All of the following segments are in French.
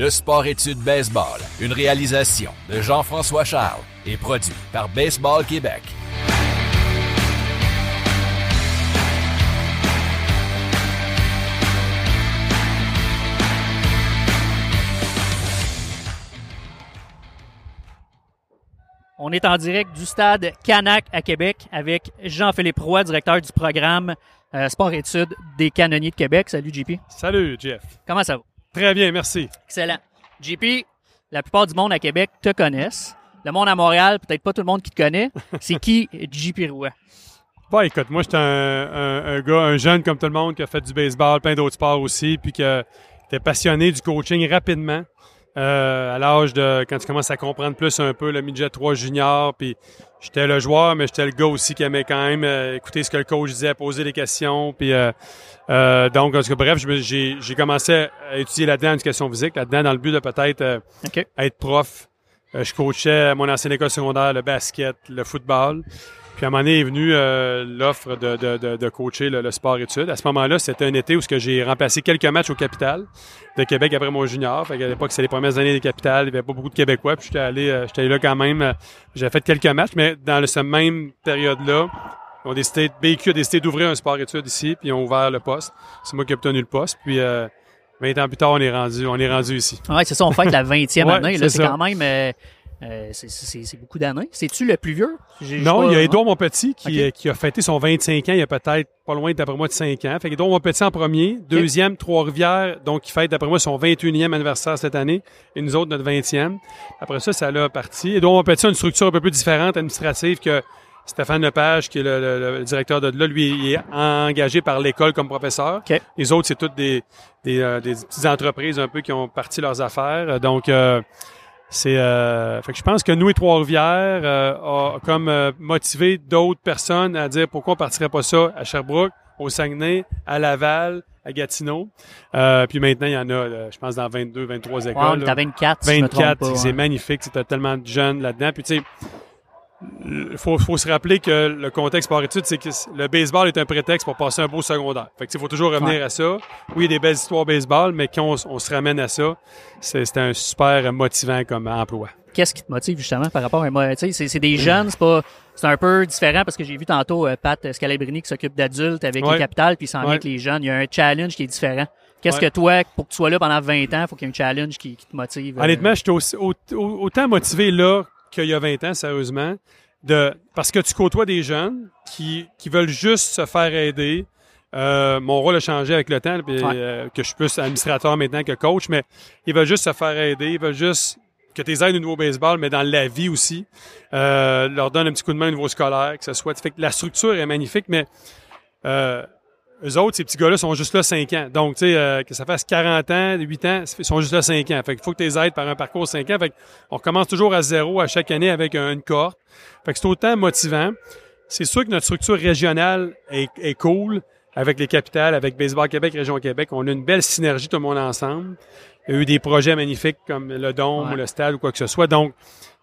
Le sport-études baseball, une réalisation de Jean-François Charles et produit par Baseball Québec. On est en direct du stade Canac à Québec avec Jean-Philippe Roy, directeur du programme euh, Sport-études des canonniers de Québec. Salut JP. Salut Jeff. Comment ça va? Très bien, merci. Excellent. JP, la plupart du monde à Québec te connaissent. Le monde à Montréal, peut-être pas tout le monde qui te connaît. C'est qui JP Roy? Bah, écoute, moi, j'étais un, un, un, gars, un jeune comme tout le monde qui a fait du baseball, plein d'autres sports aussi, puis qui était passionné du coaching rapidement. Euh, à l'âge de quand tu commences à comprendre plus un peu le midget 3 junior puis j'étais le joueur mais j'étais le gars aussi qui aimait quand même euh, écouter ce que le coach disait poser des questions puis euh, euh donc en bref j'ai j'ai commencé à étudier là-dedans l'éducation physique là-dedans dans le but de peut-être OK. être prof je coachais à mon ancienne école secondaire le basket le football puis à un moment donné est venue euh, l'offre de, de, de, de, coacher le, le sport-études. À ce moment-là, c'était un été où j'ai remplacé quelques matchs au Capital de Québec après mon junior. Fait qu'à l'époque, c'était les premières années des Capitales. Il n'y avait pas beaucoup de Québécois. Puis j'étais allé, euh, j'étais allé là quand même. J'ai fait quelques matchs, mais dans cette même période-là, on décidé, BQ a décidé d'ouvrir un sport-études ici, puis ils ont ouvert le poste. C'est moi qui ai obtenu le poste. Puis euh, 20 ans plus tard, on est rendu, on est rendu ici. Ouais, c'est ça, on fête la 20e Ouais, année. Là, c'est quand même. euh, euh, c'est- beaucoup d'années. C'est-tu le plus vieux? Non, pas- il y a Édouard Monpetit qui, euh, qui a fêté son 25 ans il y a peut-être pas loin d'après moi de 5 ans. Fait qu'Édouard Monpetit en premier, deuxième Trois-Rivières, donc qui fête d'après moi son 21e anniversaire cette année, et nous autres notre 20e. Après ça, ça l'a parti. Édouard Monpetit a une structure un peu plus différente administrative que Stéphane Lepage, qui est le, le- le directeur de là, lui, il est engagé par l'école comme professeur. Ok. Les autres, c'est toutes des, des, euh, des petites entreprises un peu qui ont parti leurs affaires. Donc, euh, c'est, euh, fait que je pense que nous et Trois-Rivières euh, a comme euh, motivé d'autres personnes à dire pourquoi on partirait pas ça à Sherbrooke, au Saguenay, à Laval, à Gatineau. Euh, puis maintenant, il y en a, euh, je pense, dans 22, 23 écoles. Est là. à 24, si je me trompe 24, pas, c'est magnifique. C'est tellement de jeunes là-dedans. Puis tu sais, il faut, faut se rappeler que le contexte par étude, c'est que le baseball est un prétexte pour passer un beau secondaire. Fait que il faut toujours revenir Ouais. à ça. Oui, il y a des belles histoires baseball, mais quand on, se ramène à ça, c'est un super motivant comme emploi. Qu'est-ce qui te motive justement par rapport à moi? Tu sais, c'est- des jeunes, c'est pas. C'est un peu différent parce que j'ai vu tantôt euh, Pat Scalabrini qui s'occupe d'adultes avec Ouais. les capitales, puis il s'en vient avec les jeunes. Il y a un challenge qui est différent. Qu'est-ce Ouais. que toi, pour que tu sois là pendant 20 ans, faut qu'il y ait un challenge qui, qui te motive? euh, Honnêtement, au- au- autant motivé là qu'il y a 20 ans, sérieusement, de parce que tu côtoies des jeunes qui, qui veulent juste se faire aider. Euh, mon rôle a changé avec le temps, puis, Ouais. euh, que je suis plus administrateur maintenant que coach, mais ils veulent juste se faire aider, ils veulent juste que tu aides au niveau baseball, mais dans la vie aussi. Euh, leur donne un petit coup de main au niveau scolaire, que ce soit. Fait que la structure est magnifique, mais euh, eux autres, ces petits gars-là, sont juste là 5 ans. Donc, tu sais, euh, que ça fasse 40 ans, 8 ans, ils sont juste là 5 ans. Fait qu'il faut que tu les aides par un parcours 5 ans. Fait on recommence toujours à zéro à chaque année avec un- une cohorte. Fait que c'est autant motivant. C'est sûr que notre structure régionale est, est cool avec les capitales, avec Baseball Québec, Région Québec. On a une belle synergie tout le monde ensemble. Il y a eu des projets magnifiques comme le Dôme Ouais. ou le Stade ou quoi que ce soit. Donc,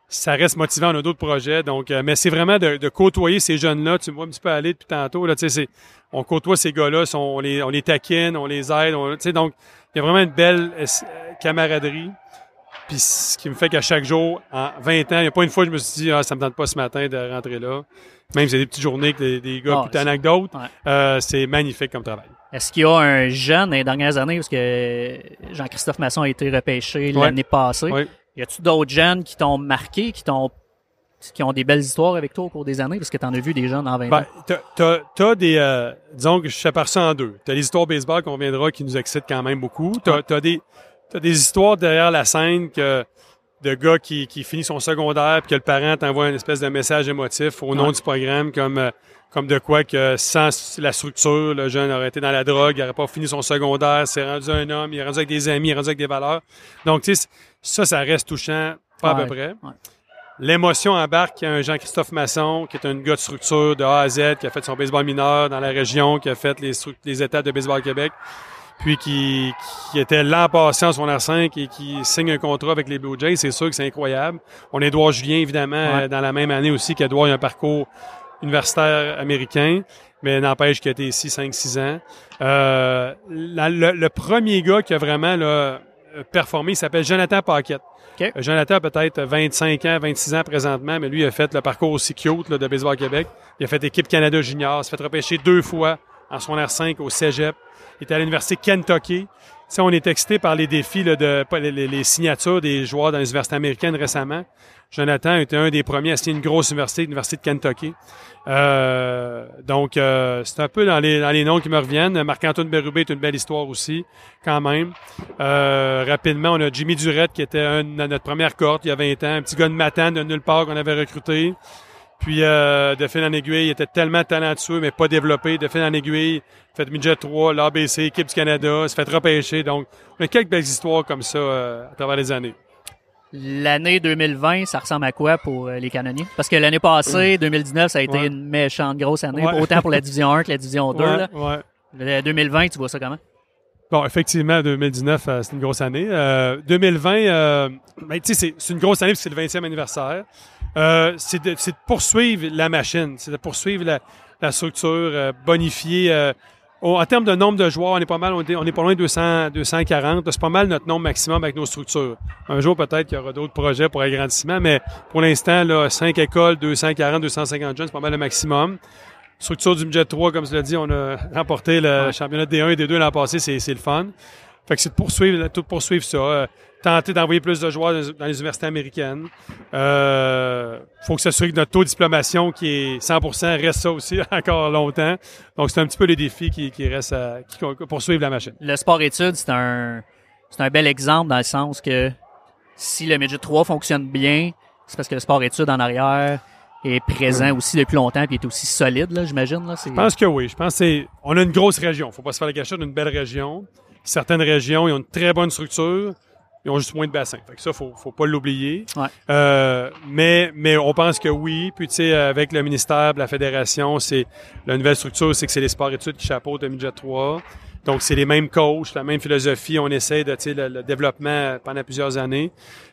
ça reste motivant. On a d'autres projets. Donc, euh, mais c'est vraiment de, de côtoyer ces jeunes-là. Tu me vois un petit peu aller depuis tantôt. Là, c'est, on côtoie ces gars-là, on les, on les taquine, on les aide. on- tu sais, donc, il y a vraiment une belle euh, camaraderie. Puis ce qui me fait qu'à chaque jour, en 20 ans, il n'y a pas une fois que je me suis dit, ah, ça me tente pas ce matin de rentrer là. Même si c'est des petites journées que des, des gars Ah, plus tannants que d'autres, Ouais. euh, c'est magnifique comme travail. Est-ce qu'il y a un jeune dans les dernières années, parce que Jean-Christophe Masson a été repêché Ouais. l'année passée, Ouais. Y a-tu d'autres jeunes qui t'ont marqué, qui t'ont qui ont des belles histoires avec toi au cours des années, parce que t'en as vu des jeunes en 20 Ben, ans? t'as- t'as, des, euh, disons que je sépare ça en deux. T'as les histoires baseball qu'on viendra qui nous excitent quand même beaucoup. T'as, t'as des, t'as des histoires derrière la scène que, de gars qui, qui finit son secondaire puis que le parent t'envoie une espèce de message émotif au nom Ouais. du programme comme, euh, comme de quoi que sans la structure, le jeune aurait été dans la drogue, il n'aurait pas fini son secondaire, c'est rendu un homme, il est rendu avec des amis, il est rendu avec des valeurs. Donc, tu sais, ça, ça reste touchant, pas à peu près. Ouais. L'émotion embarque. Il y a un Jean-Christophe Masson, qui est un gars de structure de A à Z, qui a fait son baseball mineur dans la région, qui a fait les, étapes de baseball Québec, puis qui, qui était l'an passé en son R5 et qui signe un contrat avec les Blue Jays. C'est sûr que c'est incroyable. On a Édouard Julien, évidemment, Ouais. euh, dans la même année aussi, qu'Édouard a un parcours universitaire américain, mais n'empêche qu'il a été ici 5-6 ans. Euh, la- le, le premier gars qui a vraiment là, performer. Il s'appelle Jonathan Paquette. Euh, Jonathan a peut-être 25 ans, 26 ans présentement, mais lui a fait le parcours aussi cute là, de Baseball Québec. Il a fait équipe Canada Junior, s'est fait repêcher deux fois en son R5 au Cégep. Il était à l'Université Kentucky. Tu sais, on est excité par les défis là, de les- les signatures des joueurs dans les universités américaines récemment. Jonathan était un des premiers à signer une grosse université, l'Université de Kentucky. Euh, donc, euh, c'est un peu dans les, dans les noms qui me reviennent. Marc-Antoine Berubé est une belle histoire aussi, quand même. Euh, rapidement, on a Jimmy Durette, qui était un, dans notre première cohorte il y a 20 ans. Un petit gars de Matane, de nulle part, qu'on avait recruté. Puis, euh, de fil en aiguille, il était tellement talentueux, mais pas développé. De fil en aiguille, fait midget 3, l'ABC, équipe du Canada, s'est fait repêcher. Donc, on a quelques belles histoires comme ça euh, à travers les années. L'année 2020, ça ressemble à quoi pour euh, les canonniers? Parce que l'année passée, 2019, ça a été Ouais. une méchante grosse année, Ouais. autant pour la division 1 que la division 2. Ouais, là. ouais. Le 2020, tu vois ça comment? Bon, effectivement, 2019, euh, c'est une grosse année. Euh, 2020, euh, ben, tu sais, c'est- une grosse année parce que c'est le 20e anniversaire. Euh, c'est de, poursuivre la machine, c'est de poursuivre la, la structure, euh, bonifier. Euh, en termes de nombre de joueurs, on est pas mal, on est, on est pas loin de 200, 240. C'est pas mal notre nombre maximum avec nos structures. Un jour, peut-être qu'il y aura d'autres projets pour agrandissement, mais pour l'instant, là, 5 écoles, 240, 250 jeunes, c'est pas mal le maximum. Structure du budget 3, comme je l'ai dit, on a remporté le Ouais. championnat D1 et D2 l'an passé, c'est, le fun. Fait que c'est de poursuivre, tout poursuivre ça. Tenter d'envoyer plus de joueurs dans, les universités américaines. Euh, faut que soit que notre taux de diplomation qui est 100% reste ça aussi encore longtemps. Donc c'est un petit peu les défis qui, qui restent à, qui poursuivent la machine. Le sport-études, c'est un, c'est un bel exemple dans le sens que si le Midget 3 fonctionne bien, c'est parce que le sport-études en arrière est présent aussi depuis longtemps et est aussi solide, là, j'imagine. Là, c'est... Je pense que oui. Je pense que c'est, on a une grosse région. Faut pas se faire la cachette d'une belle région. Certaines régions, ils ont une très bonne structure. Ils ont juste moins de bassins. Fait que ça, faut, faut pas l'oublier. Ouais. Euh, mais, mais on pense que oui. Puis, tu sais, avec le ministère, la fédération, c'est, la nouvelle structure, c'est que c'est les sports études qui chapeautent le midget 3. Donc, c'est les mêmes coachs, la même philosophie. On essaie de, tu sais, le, le développement pendant plusieurs années.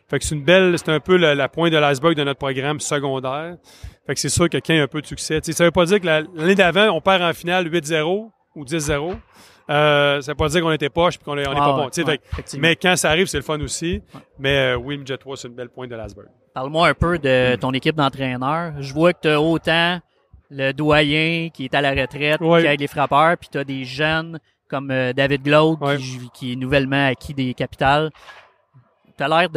Fait que c'est une belle, c'est un peu la, la pointe de l'iceberg de notre programme secondaire. Fait que c'est sûr que quand il y a un peu de succès, tu sais, ça veut pas dire que la- l'année d'avant, on perd en finale 8-0 ou 10-0. Euh, ça veut pas dire qu'on était poche puis qu'on est, on est Ah pas ouais, bon. ouais, fait mais quand ça arrive, c'est le fun aussi. Mais euh, oui, 3, c'est une belle pointe de l'iceberg. Parle-moi un peu de ton équipe d'entraîneurs. Je vois que tu as autant le doyen qui est à la retraite, qui aide les frappeurs, puis tu as des jeunes comme euh, David Glaude qui, qui est nouvellement acquis des capitales. Tu as l'air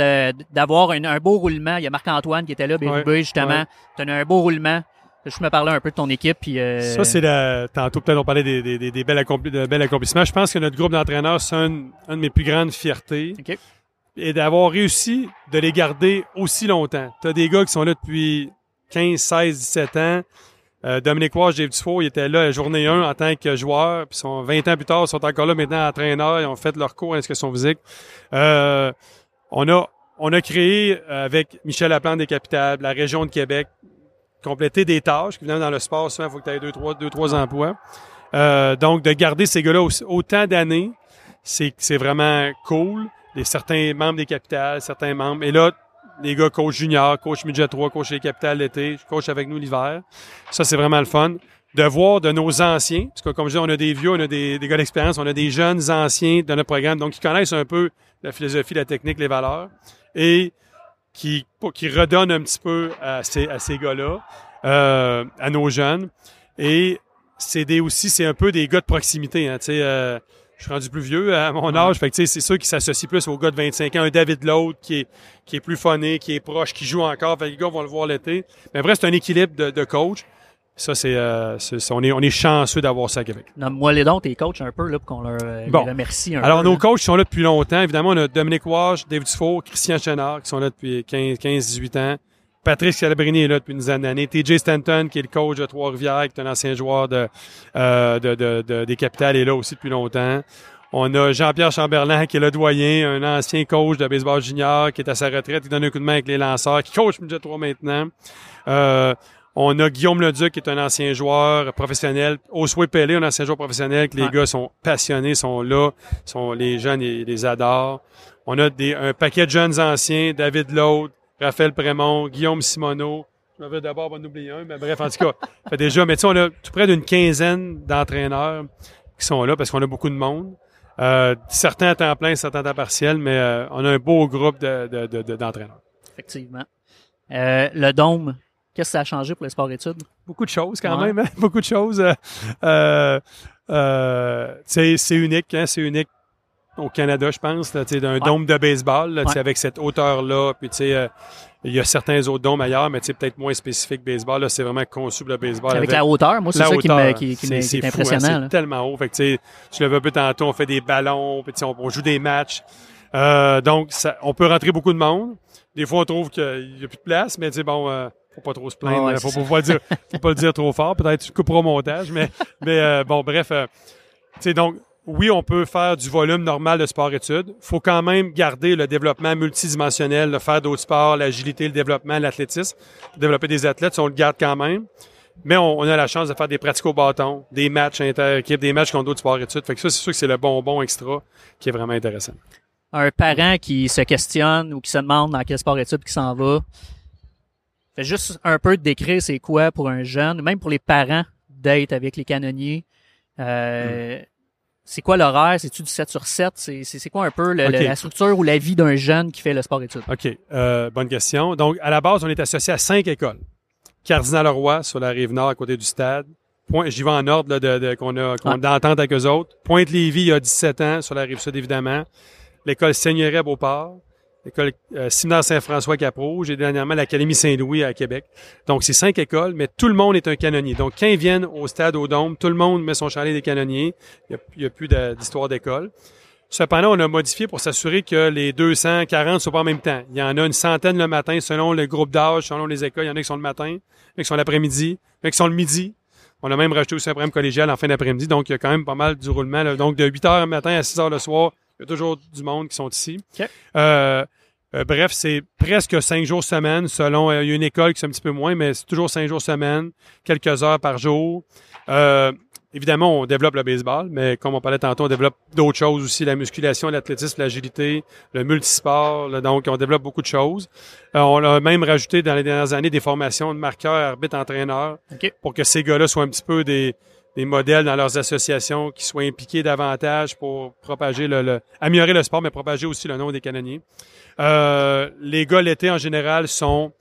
d'avoir un, un beau roulement. Il y a Marc-Antoine qui était là, Bérubé, justement. Tu as un beau roulement. Je me parlais un peu de ton équipe. Puis, euh, Ça, c'est la, tantôt, peut-être, on parlait des, des, des, des belles accompli- de bels accomplissements. Je pense que notre groupe d'entraîneurs, c'est un, un de mes plus grandes fiertés. Et d'avoir réussi de les garder aussi longtemps. Tu as des gars qui sont là depuis 15, 16, 17 ans. Euh, Dominique Wage, Dave Dufault, ils étaient là la journée 1 en tant que joueur, puis sont 20 ans plus tard, ils sont encore là maintenant entraîneurs, ils ont fait leur cours en éducation physique. Euh, on a on a créé avec Michel Laplante des Capitales, la région de Québec, compléter des tâches. Évidemment, dans le sport, souvent, il faut que tu aies deux, trois, deux, trois emplois. Euh, donc, de garder ces gars-là autant d'années, c'est vraiment cool. Les, certains membres des capitales, certains membres. Et là, les gars coach junior, coach midget 3, coach des capitales l'été, coach avec nous l'hiver. Ça, c'est vraiment le fun. De voir de nos anciens, parce que comme je dis, on a des vieux, on a des, des gars d'expérience, on a des jeunes anciens de notre programme, donc qui connaissent un peu la philosophie, la technique, les valeurs, et qui, qui redonnent un petit peu à ces, à ces gars-là, euh, à nos jeunes. Et c'est des aussi, c'est un peu des gars de proximité. Hein, tu sais, euh, je suis rendu plus vieux à mon âge, fait que tu sais, c'est sûr qu'ils s'associent plus aux gars de 25 ans. Un David Lowe qui est qui est plus funné, qui est proche, qui joue encore. Fait que les gars vont le voir l'été. Mais vrai, c'est un équilibre de, de coach. Ça, c'est, euh, on est on est chanceux d'avoir ça à Québec. Nomme-moi les dons, tes coachs un peu, là, pour qu'on leur euh, Bon. remercie un Alors, peu. nos là. coachs sont là depuis longtemps. Évidemment, on a Dominique Wage, David Dufault, Christian Chenard, qui sont là depuis 15, 15 18 ans. Patrick Scalabrini est là depuis une dizaine d'années. TJ Stanton, qui est le coach de Trois-Rivières, qui est un ancien joueur de, euh, de, de- de- des Capitales, est là aussi depuis longtemps. On a Jean-Pierre Chamberlain, qui est le doyen, un ancien coach de baseball junior, qui est à sa retraite, qui donne un coup de main avec les lanceurs, qui coach Midget 3 maintenant. Euh, on a Guillaume Leduc, qui est un ancien joueur professionnel. Oswey Pelé, un ancien joueur professionnel, que les Ouais. gars sont passionnés, sont là, sont les jeunes, ils les adorent. On a des, un paquet de jeunes anciens, David Laude, Raphaël Prémont, Guillaume Simoneau. Je m'avais d'abord en oublier un, mais bref, en tout cas, fait déjà, mais tu sais, on a tout près d'une quinzaine d'entraîneurs qui sont là parce qu'on a beaucoup de monde. Euh, certains à temps plein, certains à temps partiel, mais euh, on a un beau groupe de, de, de- de- d'entraîneurs. Effectivement. Euh, le dôme, qu'est-ce que ça a changé pour les sports-études? Beaucoup de choses quand Ouais. même, hein? beaucoup de choses. Euh, euh, euh, c'est, unique, hein? c'est unique au Canada, je pense, d'un dôme de baseball, là, Ouais. avec cette hauteur-là, puis tu sais, euh, il y a certains autres dômes ailleurs, mais peut-être moins spécifiques baseball. Là, c'est vraiment conçu pour le baseball. Avec la hauteur, moi, c'est ça qui, me, est hein, impressionnant. c'est tellement haut. Fait que, tu sais, tu l'avais un peu tantôt, on fait des ballons, puis on, on joue des matchs. Euh, donc, ça, on peut rentrer beaucoup de monde. Des fois, on trouve qu'il n'y a plus de place, mais tu sais, bon, euh, faut pas trop se plaindre. Ah ouais, faut, pas le dire, faut pas le dire trop fort. Peut-être tu couperas au montage, mais, mais euh, bon, bref. euh, tu sais, donc, oui, on peut faire du volume normal de sport-études. faut quand même garder le développement multidimensionnel, de faire d'autres sports, l'agilité, le développement, l'athlétisme. Développer des athlètes, on le garde quand même. Mais on, on a la chance de faire des pratiques au bâton, des matchs inter-équipes, des matchs contre d'autres sports-études. Fait que ça, c'est sûr que c'est le bonbon extra qui est vraiment intéressant. Un parent qui se questionne ou qui se demande dans quel sport-études qui s'en va, fait juste un peu de décrire c'est quoi pour un jeune, même pour les parents d'être avec les canonniers. Euh, C'est quoi l'horaire? C'est-tu du 7 sur 7? C'est quoi un peu le- le- Ok. la structure ou la vie d'un jeune qui fait le sport-études? OK. Euh, bonne question. Donc, à la base, on est associé à cinq écoles. Cardinal-Leroy, sur la rive nord, à côté du stade. J'y vais en ordre là, de, de- qu'on a, qu'on Ouais. a d'entente avec eux autres. Pointe-Lévis, il y a 17 ans, sur la rive sud, évidemment. L'école Seigneurie à Beauport. L'école euh, Séminaire Saint-François Cap-Rouge et dernièrement l'Académie Saint-Louis à Québec. Donc, c'est cinq écoles, mais tout le monde est un canonnier. Donc, quand ils viennent au stade, au Dôme, tout le monde met son chalet des canonniers. Il n'y a, plus d'histoire d'école. Cependant, on a modifié pour s'assurer que les 240 ne soient pas en même temps. Il y en a une centaine le matin selon le groupe d'âge, selon les écoles. Il y en a qui sont le matin, il y en a qui sont l'après-midi, il y en a qui sont le midi. On a même rajouté aussi un programme collégial en fin d'après-midi. Donc, il y a quand même pas mal du roulement. là. Donc, de 8 heures le matin à 6 heures le soir, il y a toujours du monde qui sont ici. OK. Euh, euh, bref, c'est presque cinq jours semaine selon, euh, il y a une école qui c'est un petit peu moins, mais c'est toujours cinq jours semaine, quelques heures par jour. Euh, évidemment, on développe le baseball, mais comme on parlait tantôt, on développe d'autres choses aussi, la musculation, l'athlétisme, l'agilité, le multisport. là. donc, on développe beaucoup de choses. Euh, on a même rajouté dans les dernières années des formations de marqueurs, arbitres, entraîneurs, pour que ces gars-là soient un petit peu des, des modèles dans leurs associations, qui soient impliqués davantage pour propager le, le- améliorer le sport, mais propager aussi le nom des canonniers. Euh, les gars l'été en général sont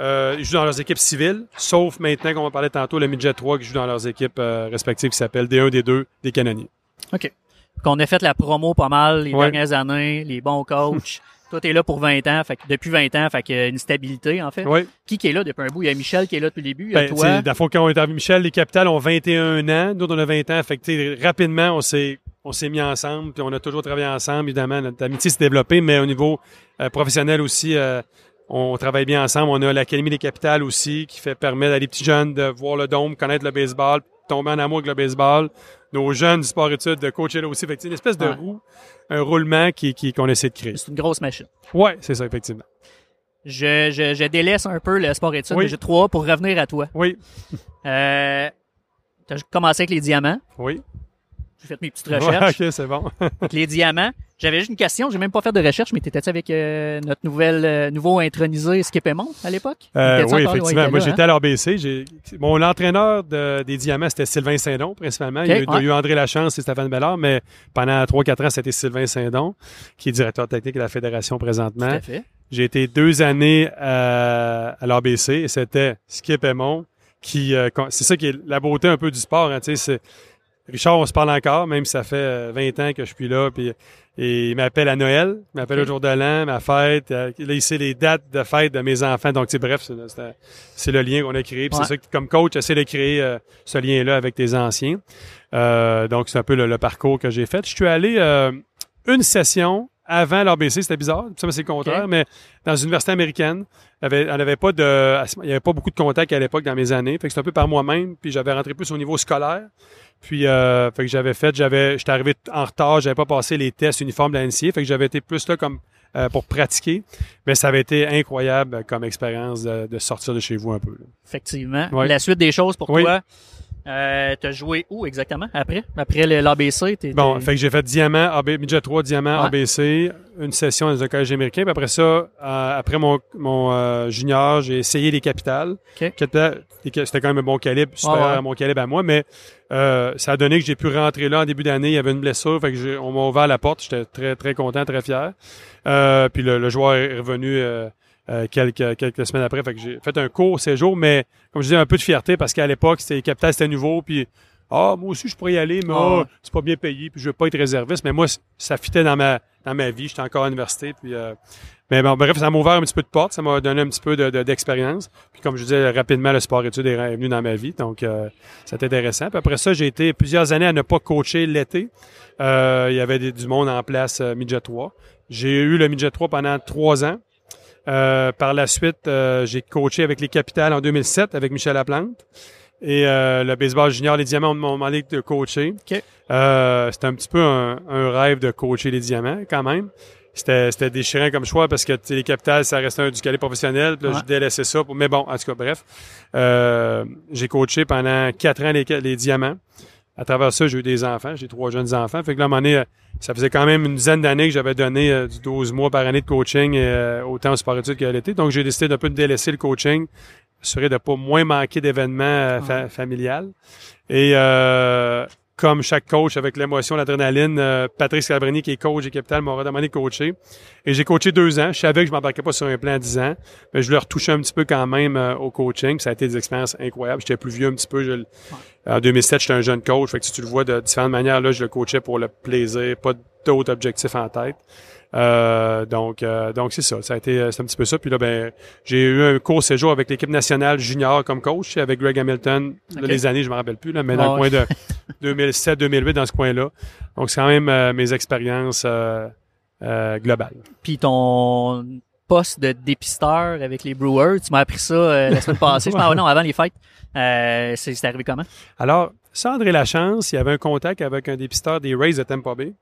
euh, ils jouent dans leurs équipes civiles, sauf maintenant, comme on parlait tantôt, le midget 3 qui joue dans leurs équipes euh, respectives qui s'appellent D1, D2, des canonniers. OK. qu'on a fait la promo pas mal les Ouais. dernières années, les bons coachs. Toi, t'es là pour 20 ans, fait que depuis 20 ans, fait que une stabilité, en fait. Oui. Qui qui est là depuis un bout? Il y a Michel qui est là depuis le début, il y a Ben, toi. t'sais, dans le fond, quand on est arrivé, Michel, les capitales ont 21 ans, nous, on a 20 ans. Fait que, rapidement, on s'est, on s'est mis ensemble, puis on a toujours travaillé ensemble. Évidemment, notre amitié s'est développée, mais au niveau euh, professionnel aussi, euh, on travaille bien ensemble. On a l'Académie des capitales aussi, qui fait permettre à les petits jeunes de voir le dôme, connaître le baseball, tomber en amour avec le baseball. Nos jeunes du sport-études de coacher là aussi. Fait c'est une espèce de Ouais. roue, un roulement qui, qui, qu'on essaie de créer. C'est une grosse machine. Ouais, c'est ça, effectivement. Je, je, je délaisse un peu le sport études, Oui. mais j'ai trois pour revenir à toi. Oui, Euh, t'as commencé avec les diamants. oui. J'ai fait mes petites Ouais, recherches. ok, c'est bon. avec les diamants. J'avais juste une question. J'ai même pas fait de recherche, mais t'étais-tu avec euh, notre nouvelle, euh, nouveau intronisé Skip Aymon à l'époque? Euh, oui, effectivement. Moi, j'étais à l'RBC. J'ai... Mon entraîneur de- des Diamants, c'était Sylvain Saint-Don, principalement. il, y a eu, ouais. André Lachance et Stéphane Bellard, mais pendant 3-4 ans, c'était Sylvain Saint-Don, qui est directeur technique de la Fédération hein? Tout présentement. à fait. J'ai été deux années à, à l'RBC et c'était Skip Aymon qui... euh, c'est ça qui est la beauté un peu du sport. Hein, tu sais, c'est, Richard, on se parle encore, même si ça fait euh, 20 ans que je suis là. Puis, et il m'appelle à Noël, il m'appelle au jour de l'an, ma fête. euh, Là, il sait les dates de fête de mes enfants. Donc, bref, c'est, le lien qu'on a créé. Puis Ouais. c'est ça que, comme coach, j'essaie de créer euh, ce lien-là avec tes anciens. Euh, donc, c'est un peu le, le parcours que j'ai fait. Je suis allé euh, une session avant l'RBC, c'était bizarre. Ça, c'est le contraire, mais dans une université américaine, il y avait, on avait pas de, il y avait pas beaucoup de contacts à l'époque dans mes années. Fait que c'était un peu par moi-même. Puis j'avais rentré plus au niveau scolaire. Puis, euh, fait que j'avais fait, j'avais, j'étais arrivé en retard, j'avais pas passé les tests uniformes de la NCA. Fait que j'avais été plus là comme euh, pour pratiquer. Mais ça avait été incroyable comme expérience de, de sortir de chez vous un peu. là. Effectivement. Ouais. La suite des choses pour Oui. toi. Euh, t'as joué où exactement après? Après l'ABC? Bon, fait que j'ai fait diamant, AB, midget 3, diamant, ABC, une session dans un collège américain. Puis après ça, euh, après mon, mon euh, junior, j'ai essayé les capitales. C'était quand même un bon calibre, supérieur à mon calibre à moi, mais euh, ça a donné que j'ai pu rentrer là en début d'année. Il y avait une blessure, fait que on m'a ouvert la porte. J'étais très, très content, très fier. puis le, joueur est revenu euh, quelques, quelques semaines après. Fait que j'ai fait un court séjour, mais comme je disais, un peu de fierté parce qu'à l'époque, c'était capital, c'était nouveau, puis ah, moi aussi, je pourrais y aller, mais ah, c'est pas bien payé, puis je veux pas être réserviste. Mais moi, ça fitait dans ma dans ma vie. J'étais encore à l'université, puis euh, mais bon, bref, ça m'a ouvert un petit peu de porte, ça m'a donné un petit peu d'expérience. puis comme je disais rapidement, le sport études est venu dans ma vie, donc euh, c'était intéressant. Puis après ça, j'ai été plusieurs années à ne pas coacher l'été. Euh, il y avait du monde en place midget 3. J'ai eu le midget 3 pendant trois ans. Euh, par la suite, euh, j'ai coaché avec les Capitales en 2007 avec Michel Laplante. Et euh, le baseball junior, les Diamants m'ont demandé de coacher. C'était un petit peu un, rêve de coacher les Diamants quand même. C'était déchirant comme choix parce que les Capitales, ça restait un du calibre professionnel. Puis là, je délaissais ça. Pour, mais bon, en tout cas, bref. j'ai coaché pendant quatre ans les, les Diamants à travers ça, j'ai eu des enfants. J'ai trois jeunes enfants. Fait que là, à un moment donné, ça faisait quand même une dizaine d'années que j'avais donné euh, du 12 mois par année de coaching, euh, autant au sport études qu'à l'été. Donc, j'ai décidé d'un peu de délaisser le coaching, assurer de pas moins manquer d'événements euh, familiales. Et euh, comme chaque coach avec l'émotion, l'adrénaline, euh, Patrick Scalabrini, qui est coach et capital, m'a demandé de coacher. Et j'ai coaché deux ans. Je savais que je m'embarquais pas sur un plan à dix ans, mais je leur touchais un petit peu quand même euh, au coaching. Ça a été des expériences incroyables. J'étais plus vieux un petit peu. Je, en 2007, j'étais un jeune coach. Fait que si tu le vois de différentes manières, là, je le coachais pour le plaisir, pas d'autres objectifs en tête. Euh, donc, euh, donc c'est ça. Ça a été, euh, c'est un petit peu ça. Puis là, ben, j'ai eu un court séjour avec l'équipe nationale junior comme coach, avec Greg Hamilton. les années, je me rappelle plus, là, mais dans le coin de 2007-2008, dans ce coin-là. Donc, c'est quand même mes expériences globales. Puis ton poste de dépisteur avec les Brewers, tu m'as appris ça la semaine passée. je m'en non, avant les fêtes. c'est arrivé comment? Alors, sans André Lachance, il y avait un contact avec un dépisteur des Rays de Tampa Bay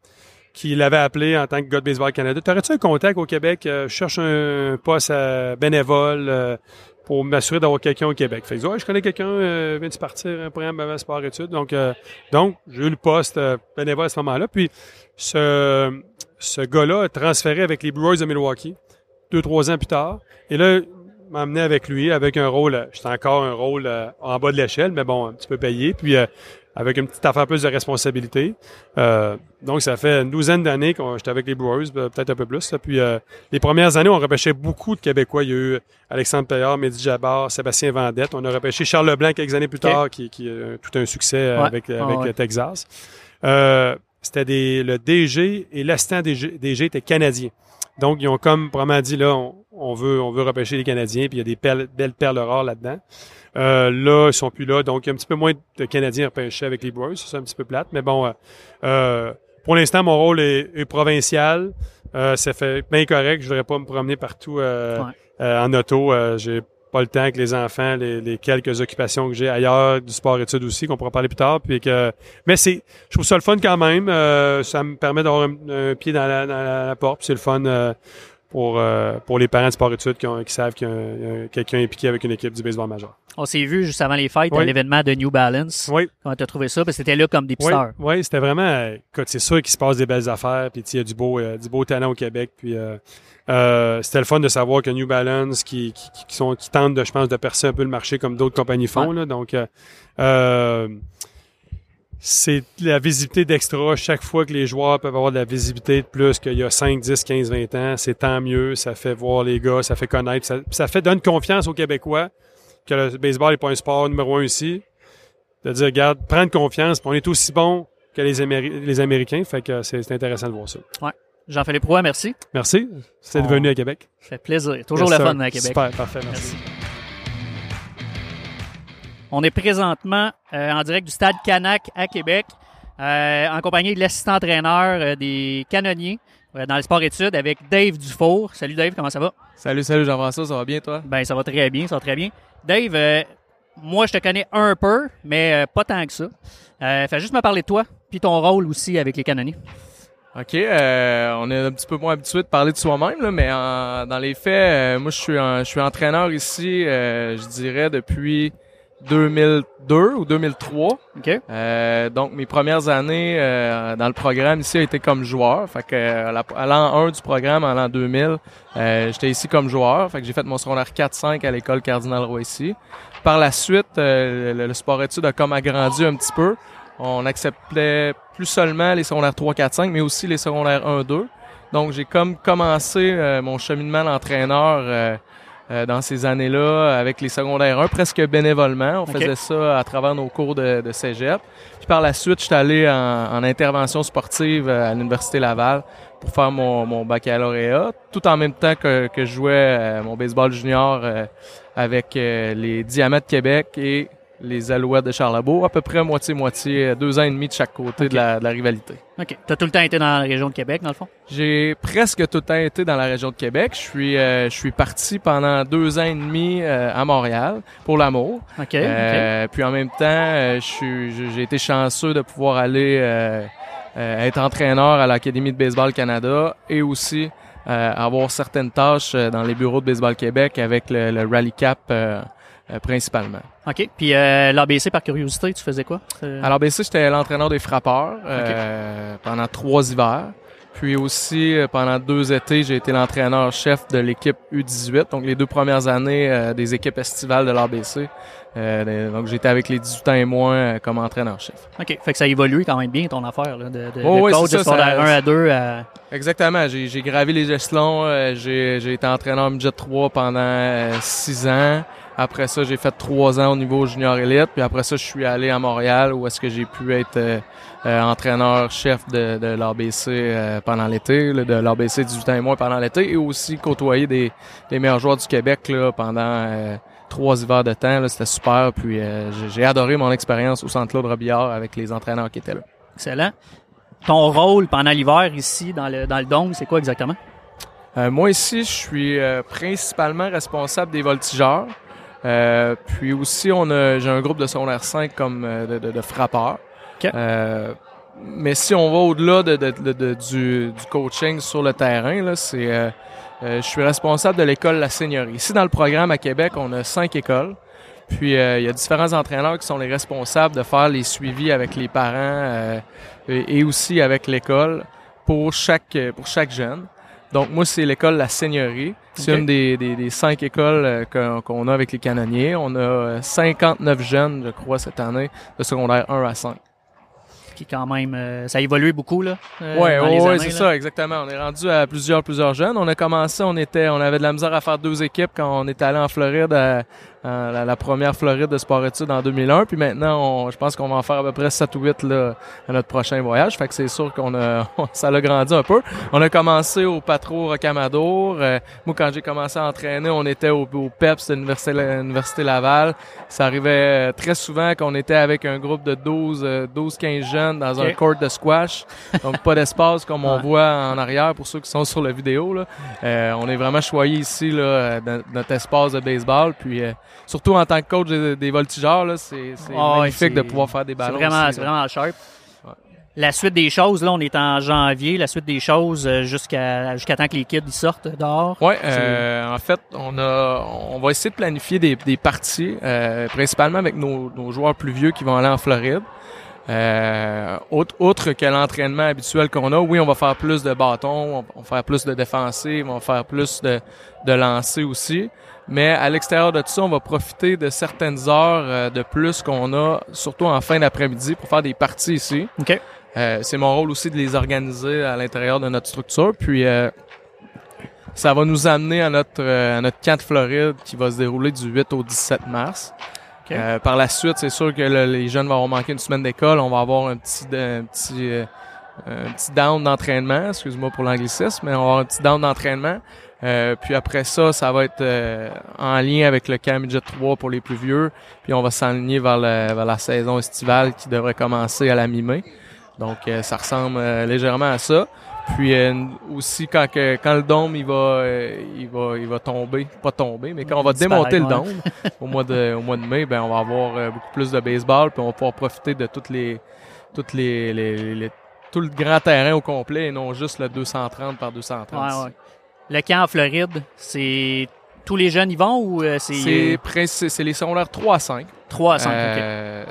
qui l'avait appelé en tant que gars de Baseball Canada. T'aurais-tu un contact au Québec? Euh, je cherche un poste bénévole euh, pour m'assurer d'avoir quelqu'un au Québec? Fait que, ouais, je connais quelqu'un, euh, vient de partir un programme avant sport études. Donc, euh, donc j'ai eu le poste bénévole à ce moment-là. Puis, ce, ce gars-là a transféré avec les Brewers de Milwaukee deux, trois ans plus tard. Et là, m'a amené avec lui, avec un rôle, j'étais encore un rôle en bas de l'échelle, mais bon, un petit peu payé. Puis, avec une petite affaire plus de responsabilité. Euh, donc, ça fait une douzaine d'années que j'étais avec les Brewers, ben, peut-être un peu plus. Puis, euh, les premières années, on repêchait beaucoup de Québécois. Il y a eu Alexandre Payard, Mehdi Jabbar, Sébastien Vendette. On a repêché Charles Leblanc quelques années plus tard, qui, qui a tout un succès avec, avec le Texas. Euh, c'était des, le DG et l'assistant DG, DG étaient canadiens. Donc, ils ont comme vraiment dit, là, on, veut, on veut repêcher les Canadiens, puis il y a des belles perles rares là-dedans. Euh, là, ils sont plus là, donc il y a un petit peu moins de Canadiens repêchés avec les Brewers. C'est un petit peu plate, mais bon, euh, euh, pour l'instant, mon rôle est, provincial. Euh, ça fait bien correct. Je voudrais pas me promener partout en auto. j'ai pas le temps avec les enfants, les, quelques occupations que j'ai ailleurs, du sport-études aussi, qu'on pourra parler plus tard. Puis que, mais c'est, je trouve ça le fun quand même. ça me permet d'avoir un, pied dans la, dans la porte. c'est le fun pour, pour les parents de sport-études qui, qui, savent qu'il y a, quelqu'un impliqué avec une équipe du baseball majeur. On s'est vu juste avant les fêtes à l'événement de New Balance. Oui. Comment t'as trouvé ça? Parce que c'était là comme des pisteurs. Oui, c'était vraiment, écoute, c'est sûr qu'il se passe des belles affaires, puis il y a du beau, euh, du beau talent au Québec, puis euh, euh, c'était le fun de savoir que New Balance, qui, qui, qui, sont, qui tentent, de, je pense, de percer un peu le marché comme d'autres compagnies font, là, donc euh, c'est la visibilité d'extra. Chaque fois que les joueurs peuvent avoir de la visibilité de plus qu'il y a 5, 10, 15, 20 ans, c'est tant mieux. Ça fait voir les gars, ça fait connaître, ça, ça fait donner confiance aux Québécois que le baseball n'est pas un sport numéro un ici. De dire, regarde, prendre confiance, on est aussi bon que les, les Américains, fait que c'est intéressant de voir ça. Ouais. Jean-Philippe Roy, merci. Merci. C'est de venu à Québec. Ça fait plaisir. Toujours le fun à Québec. Super, parfait, merci. On est présentement euh, en direct du stade Canac à Québec, euh, en compagnie de l'assistant entraîneur euh, des canonniers dans le sport études avec Dave Dufour. Salut Dave, comment ça va? Salut, salut Jean-François, ça va bien toi? Ben ça va très bien, ça va très bien. Dave, euh, moi je te connais un peu, mais euh, pas tant que ça. Euh, fais juste me parler de toi, puis ton rôle aussi avec les canonniers. OK, euh, on est un petit peu moins habitué de parler de soi-même, mais dans les faits, moi je suis, je suis entraîneur ici, je dirais, depuis 2002 ou 2003. OK. Euh, donc mes premières années euh, dans le programme ici a été comme joueur. Fait que à la- à l'an 1 du programme, en l'an 2000, euh, j'étais ici comme joueur. Fait que j'ai fait mon secondaire 4-5 à l'école Cardinal Roy ici. Par la suite, euh, le, le sport études a comme agrandi un petit peu. On acceptait plus seulement les secondaires 3, 4, 5, mais aussi les secondaires 1, 2. Donc j'ai comme commencé euh, mon cheminement d'entraîneur euh, euh, dans ces années-là avec les secondaires 1, presque bénévolement. On faisait ça à travers nos cours de, de cégep. Puis par la suite, je suis allé en, en intervention sportive euh, à l'Université Laval pour faire mon, mon baccalauréat, tout en même temps que, que je jouais euh, mon baseball junior euh, avec euh, les Diamants de Québec et les Alouettes de Charlebourg, à peu près moitié-moitié, deux ans et demi de chaque côté Ok. de, la, de la rivalité. OK. T'as tout le temps été dans la région de Québec, dans le fond? J'ai presque tout le temps été dans la région de Québec. Je suis, euh, je suis parti pendant deux ans et demi euh, à Montréal pour l'amour. OK. Euh, Puis en même temps, euh, je suis- je- j'ai été chanceux de pouvoir aller euh, euh, être entraîneur à l'Académie de baseball Canada et aussi euh, avoir certaines tâches dans les bureaux de baseball Québec avec le, le Rally Cap euh, principalement. OK. Puis euh, l'ABC, par curiosité, tu faisais quoi? Euh, ben, ça, j'étais l'entraîneur des frappeurs euh, pendant trois hivers. Puis aussi, pendant deux étés, j'ai été l'entraîneur-chef de l'équipe U18, donc les deux premières années des équipes estivales de l'ABC. Euh, donc, j'étais avec les 18 ans et moins euh, comme entraîneur-chef. OK. Fait que ça a évolué quand même bien, ton affaire, là, de, de, Oh, de oui, coach de ça, secondaire ça- 1 à 2 à... Exactement. J'ai, gravi les échelons. euh, j'ai, été entraîneur midget 3 pendant euh, six ans. Après ça, j'ai fait trois ans au niveau junior élite. Puis après ça, je suis allé à Montréal où est-ce que j'ai pu être euh, euh, entraîneur-chef de, de l'ABC euh, pendant l'été, là, de l'ABC 18 ans et moins pendant l'été, et aussi côtoyer des, des meilleurs joueurs du Québec là, pendant euh, trois hivers de temps. là. C'était super. Puis euh, j'ai, j'ai adoré mon expérience au Centre Claude Robillard avec les entraîneurs qui étaient là. Excellent. Ton rôle pendant l'hiver ici, dans le, dans le dôme, c'est quoi exactement? Euh, moi ici, je suis euh, principalement responsable des voltigeurs. Euh, puis aussi, on a, j'ai un groupe de secondaire 5 comme euh, de, de, de frappeurs. OK. Euh, mais si on va au-delà de, de- du, du coaching sur le terrain, là, c'est, euh, euh, je suis responsable de l'école La Seigneurie. Ici, dans le programme à Québec, on a cinq écoles. Puis euh, il y a différents entraîneurs qui sont les responsables de faire les suivis avec les parents euh, et, et aussi avec l'école pour chaque pour chaque jeune. Donc moi c'est l'école La Seigneurie. C'est une des, des, des cinq écoles euh, qu'on a avec les canonniers. On a euh, 59 jeunes, je crois, cette année, de secondaire 1 à 5. Qui quand même, euh, ça a évolué beaucoup là. euh, Ouais, années, c'est ça, exactement. On est rendu à plusieurs, plusieurs jeunes. On a commencé, on était, on avait de la misère à faire deux équipes quand on est allé en Floride, à, à la, la première Floride de sport études en 2001. Puis maintenant, on, je pense qu'on va en faire à peu près 7 ou 8 là, à notre prochain voyage. Fait que c'est sûr qu'on a, ça l'a grandi un peu. On a commencé au Patro Rocamadour. Euh, moi, quand j'ai commencé à entraîner, on était au, au PEPS de l'Université, l'Université Laval. Ça arrivait euh, très souvent qu'on était avec un groupe de 12, euh, 12 15 jeunes dans un court de squash. Donc, pas d'espace comme on Ouais. voit en arrière pour ceux qui sont sur la vidéo. Là. Euh, on est vraiment choyé ici là, euh, dans notre espace de baseball. Puis, euh, surtout en tant que coach des, des voltigeurs, c'est, Ah magnifique de pouvoir faire des C'est ballons. vraiment, c'est là. vraiment sharp. Ouais. La suite des choses, là, on est en janvier. La suite des choses euh, jusqu'à jusqu'à temps que les kids ils sortent dehors. Ouais, euh, en fait, on a, on va essayer de planifier des, des parties, euh, principalement avec nos, nos joueurs plus vieux qui vont aller en Floride. Euh, autre, autre que l'entraînement habituel qu'on a, oui, on va faire plus de bâtons, on va faire plus de défensives, on va faire plus de, de lancers aussi. Mais à l'extérieur de tout ça, on va profiter de certaines heures euh, de plus qu'on a, surtout en fin d'après-midi, pour faire des parties ici. OK. Euh, c'est mon rôle aussi de les organiser à l'intérieur de notre structure. Puis euh, ça va nous amener à notre euh, à notre camp de Floride qui va se dérouler du 8 au 17 mars. OK. Euh, par la suite, c'est sûr que le- les jeunes vont manqué une semaine d'école. On va avoir un petit un petit euh, un petit down d'entraînement, excuse-moi pour l'anglicisme, mais on va avoir un petit down d'entraînement. Euh, puis après ça, ça va être euh, en lien avec le camp Midget 3 pour les plus vieux. Puis on va s'enligner vers, vers la saison estivale qui devrait commencer à la mi-mai. Donc euh, ça ressemble euh, légèrement à ça. Puis euh, aussi quand que, quand le dôme il va il va il va tomber, pas tomber, mais quand on va démonter le dôme au mois de au mois de mai, ben on va avoir beaucoup plus de baseball, puis on va pouvoir profiter de toutes les toutes les, les- les- les- tout le grand terrain au complet et non juste le 230 par 230. Ouais, ouais. Le camp en Floride, c'est tous les jeunes y vont ou euh, c'est C'est les secondaires 3 à 5. 3 à 5? Euh,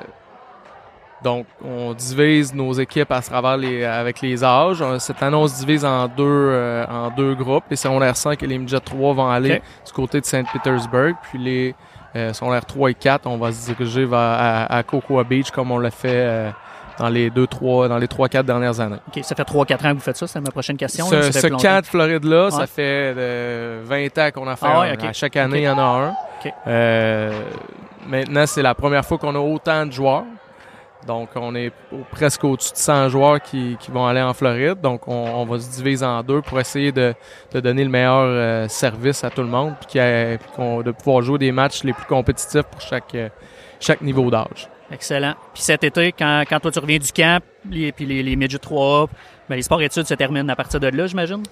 Donc, on divise nos équipes à travers les, avec les âges. Euh, Cette année, on se divise en deux, euh, en deux groupes. Les secondaires 5 et les midget 3 vont aller du côté de Saint-Petersburg. Puis les secondaires 3 et 4, on va se diriger vers, à, à Cocoa Beach comme on l'a fait dans les deux, trois, dans les 3-4 dernières années. OK, ça fait 3-4 ans que vous faites ça, c'est ma prochaine question. Ce, là, camp de Floride-là, Ouais. ça fait euh, 20 ans qu'on a fait Ah un. À chaque année, il y en a un. Euh, maintenant, c'est la première fois qu'on a autant de joueurs. Donc, on est au- presque au-dessus de 100 joueurs qui, qui vont aller en Floride. Donc, on, on va se diviser en deux pour essayer de, de donner le meilleur euh, service à tout le monde, puis de pouvoir jouer des matchs les plus compétitifs pour chaque, euh, chaque niveau d'âge. Excellent. Puis cet été, quand, quand toi tu reviens du camp, les, puis les, les midgets 3A, ben, les sports études se terminent à partir de là, j'imagine?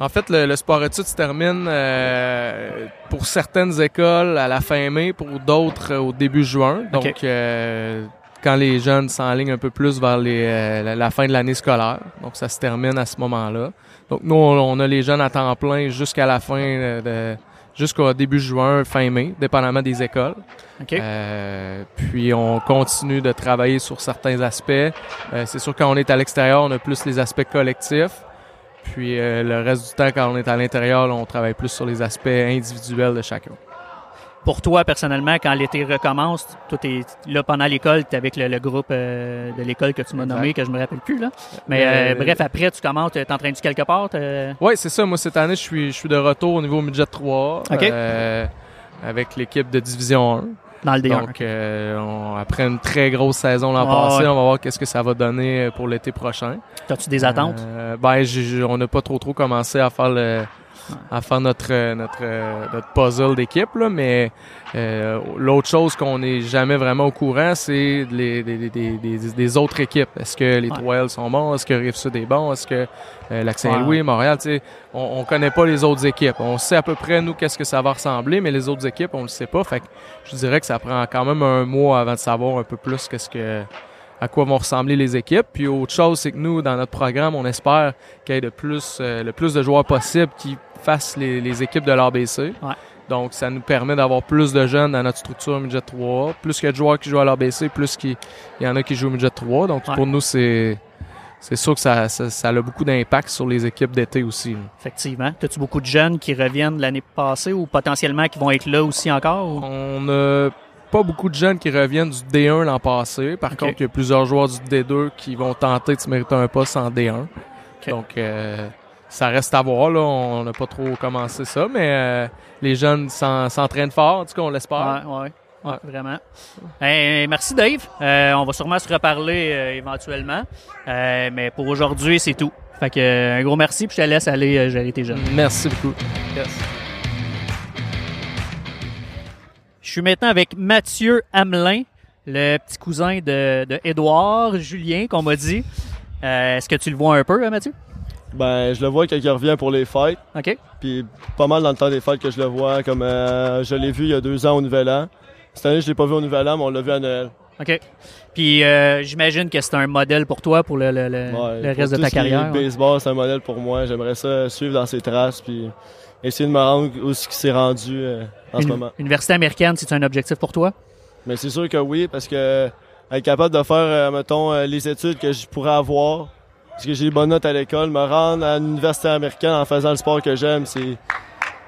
En fait, le, le sport études se termine euh, pour certaines écoles à la fin mai, pour d'autres euh, au début juin. Donc, euh, quand les jeunes s'enlignent un peu plus vers les, la, la fin de l'année scolaire, donc ça se termine à ce moment-là. Donc, nous, on, on a les jeunes à temps plein jusqu'à la fin de jusqu'au début juin, fin mai, dépendamment des écoles. Euh, puis on continue de travailler sur certains aspects. Euh, c'est sûr quand on est à l'extérieur, on a plus les aspects collectifs. Puis euh, le reste du temps, quand on est à l'intérieur, on travaille plus sur les aspects individuels de chacun. Pour toi, personnellement, quand l'été recommence, toi, t'es là pendant l'école, t'es avec le, le groupe euh, de l'école que tu m'as nommé, que je me rappelle plus, là. Mais euh, Euh, bref, après, tu commences, t'entraînes-tu quelque part? t'es- Oui, c'est ça. Moi, cette année, je suis, je suis de retour au niveau midget 3 OK. euh, avec l'équipe de Division 1. Dans le D1. Donc, euh, on- après une très grosse saison l'an passé, ouais. on va voir qu'est-ce que ça va donner euh, pour l'été prochain. T'as-tu des attentes? Euh, ben, on n'a pas trop trop commencé à faire le, à faire notre euh, notre euh, notre puzzle d'équipe là, mais euh, l'autre chose qu'on n'est jamais vraiment au courant, c'est les, autres équipes. Est-ce que les. 3L sont bons? Est-ce que Rive-Sud est bon? Est-ce que euh, Lac-Saint-Louis, Ouais. Montréal, tu sais, on, on connaît pas les autres équipes. On sait à peu près nous qu'est-ce que ça va ressembler, mais les autres équipes, on le sait pas. Fait que je dirais que ça prend quand même un mois avant de savoir un peu plus qu'est-ce que à quoi vont ressembler les équipes. Puis autre chose, c'est que nous, dans notre programme, on espère qu'il y ait de plus, euh, le plus de joueurs possible qui les, les équipes de l'ABC. Ouais. Donc, ça nous permet d'avoir plus de jeunes dans notre structure midget 3. Plus qu'il y a de joueurs qui jouent à l'ABC, plus qu'il il y en a qui jouent au midget 3. Donc, Ouais. pour nous, c'est c'est sûr que ça, ça, ça a beaucoup d'impact sur les équipes d'été aussi. Effectivement. T'as-tu beaucoup de jeunes qui reviennent l'année passée ou potentiellement qui vont être là aussi encore? ou- On a pas beaucoup de jeunes qui reviennent du D1 l'an passé. Par contre, il y a plusieurs joueurs du D2 qui vont tenter de se mériter un poste en D1. Ok. Donc, euh, ça reste à voir. Là. On n'a pas trop commencé ça, mais euh, les jeunes s'en- s'entraînent fort, en tout cas, on l'espère. Ouais, ouais. Ouais, vraiment. Eh, merci Dave. Euh, on va sûrement se reparler euh, éventuellement. Euh, mais pour aujourd'hui, c'est tout. Fait que euh, un gros merci, puis je te laisse aller euh, gérer tes jeunes. Merci beaucoup. Yes. Je suis maintenant avec Mathieu Hamelin, le petit cousin de, de Édouard Julien, qu'on m'a dit. Euh, Est-ce que tu le vois un peu, hein, Mathieu? Ben, je le vois quand il revient pour les fêtes. OK. Puis pas mal dans le temps des fêtes que je le vois. Comme euh, je l'ai vu il y a deux ans au Nouvel An. Cette année, je l'ai pas vu au Nouvel An, mais on l'a vu à Noël. OK. Puis euh, j'imagine que c'est un modèle pour toi pour le, le- le- Ouais, le pour reste de ta carrière. ouais. baseball, c'est un modèle pour moi. J'aimerais ça suivre dans ses traces. Puis essayer de me rendre où ce qui s'est rendu euh, en ce moment. Université américaine, c'est un objectif pour toi? Mais c'est sûr que oui, parce que être capable de faire, mettons, les études que je pourrais avoir, parce que j'ai des bonnes notes à l'école, me rendre à l'université américaine en faisant le sport que j'aime, c'est.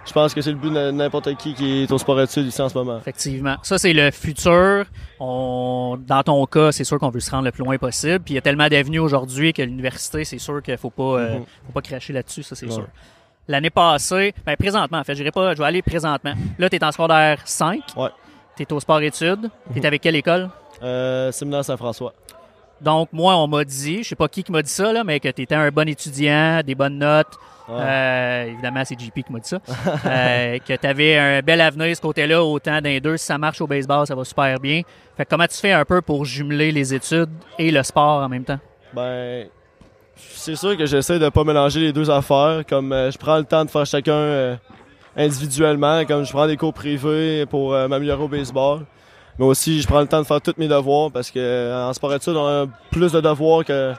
Je pense que c'est le but de n'importe qui qui est au sport études ici en ce moment. Effectivement. Ça, c'est le futur. On, dans ton cas, c'est sûr qu'on veut se rendre le plus loin possible. Puis il y a tellement d'avenues aujourd'hui que l'université, c'est sûr qu'il faut pas, euh, Mhm. faut pas cracher là-dessus, ça c'est Ouais. sûr. L'année passée, ben présentement, en fait, je pas, je vais aller présentement. Là, tu es en secondaire 5. Ouais. Tu es au sport études. Tu es avec quelle école? Euh, Séminaire Saint-François. Donc, moi, on m'a dit, je sais pas qui qui m'a dit ça, là, mais que tu étais un bon étudiant, des bonnes notes. Euh, évidemment, c'est JP qui m'a dit ça. Euh, que tu avais un bel avenir ce côté-là, autant d'un deux. Si ça marche au baseball, ça va super bien. Fait que comment tu fais un peu pour jumeler les études et le sport en même temps? Ben, c'est sûr que j'essaie de pas mélanger les deux affaires. Comme euh, je prends le temps de faire chacun euh, individuellement, comme je prends des cours privés pour m'améliorer au baseball. Mais aussi, je prends le temps de faire tous mes devoirs parce que euh, en sport études, on a plus de devoirs que